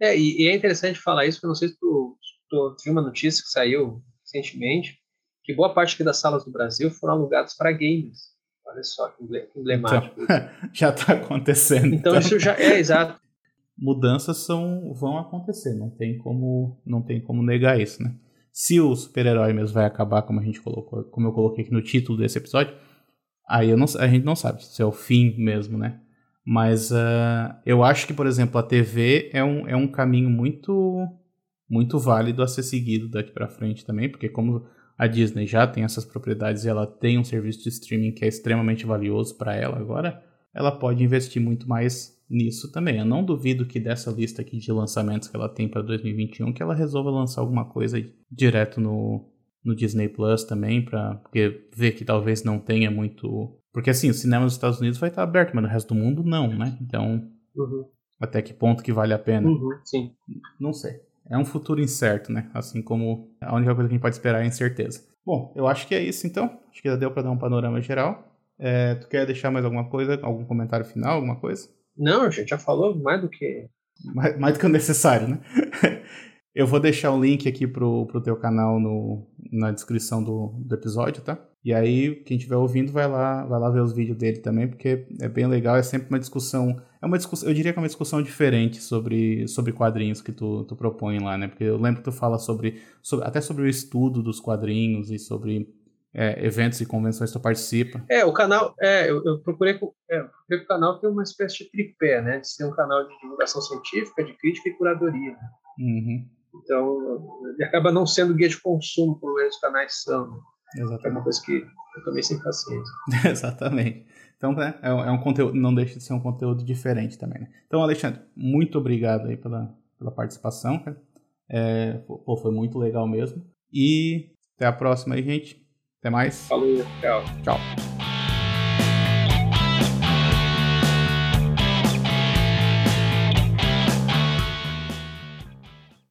S2: É, e, e é interessante falar isso, porque eu não sei se tu, tu viu uma notícia que saiu recentemente, que boa parte das salas do Brasil foram alugadas para games. Olha só que emblemático.
S1: Então, (laughs) já está acontecendo.
S2: Então, então, isso já é exato.
S1: Mudanças são, vão acontecer, não tem como, não tem como negar isso, né? Se o super-herói mesmo vai acabar, como a gente colocou, como eu coloquei aqui no título desse episódio, Aí não, a gente não sabe se é o fim mesmo, né? Mas uh, eu acho que, por exemplo, a TV é um, é um caminho muito muito válido a ser seguido daqui para frente também, porque como a Disney já tem essas propriedades e ela tem um serviço de streaming que é extremamente valioso para ela agora, ela pode investir muito mais nisso também. Eu não duvido que dessa lista aqui de lançamentos que ela tem para 2021, que ela resolva lançar alguma coisa direto no, no Disney Plus também, pra, porque ver que talvez não tenha muito. Porque assim, o cinema nos Estados Unidos vai estar aberto, mas no resto do mundo não, né? Então,
S2: uhum.
S1: até que ponto que vale a pena?
S2: Uhum, sim.
S1: Não sei. É um futuro incerto, né? Assim como a única coisa que a gente pode esperar é incerteza. Bom, eu acho que é isso então. Acho que já deu para dar um panorama geral. É, tu quer deixar mais alguma coisa, algum comentário final, alguma coisa?
S2: Não, a gente já falou mais do que.
S1: Mais, mais do que o necessário, né? (laughs) Eu vou deixar o link aqui pro, pro teu canal no, na descrição do, do episódio, tá? E aí, quem estiver ouvindo, vai lá, vai lá ver os vídeos dele também, porque é bem legal, é sempre uma discussão. É uma discussão, eu diria que é uma discussão diferente sobre, sobre quadrinhos que tu, tu propõe lá, né? Porque eu lembro que tu fala sobre, sobre até sobre o estudo dos quadrinhos e sobre é, eventos e convenções que tu participa.
S2: É, o canal, é, eu, eu procurei, é, eu procurei que o canal tem uma espécie de tripé, né? De ser um canal de divulgação científica, de crítica e curadoria. Né?
S1: Uhum.
S2: Então, ele acaba não sendo guia de consumo, como os canais são.
S1: Exatamente.
S2: É uma coisa que eu também sem paciência. (laughs)
S1: Exatamente. Então, né, é, é, um conteúdo, não deixa de ser um conteúdo diferente também. Né? Então, Alexandre, muito obrigado aí pela, pela participação, cara. É, pô, foi muito legal mesmo. E até a próxima aí, gente. Até mais.
S2: Falou, tchau.
S1: Tchau.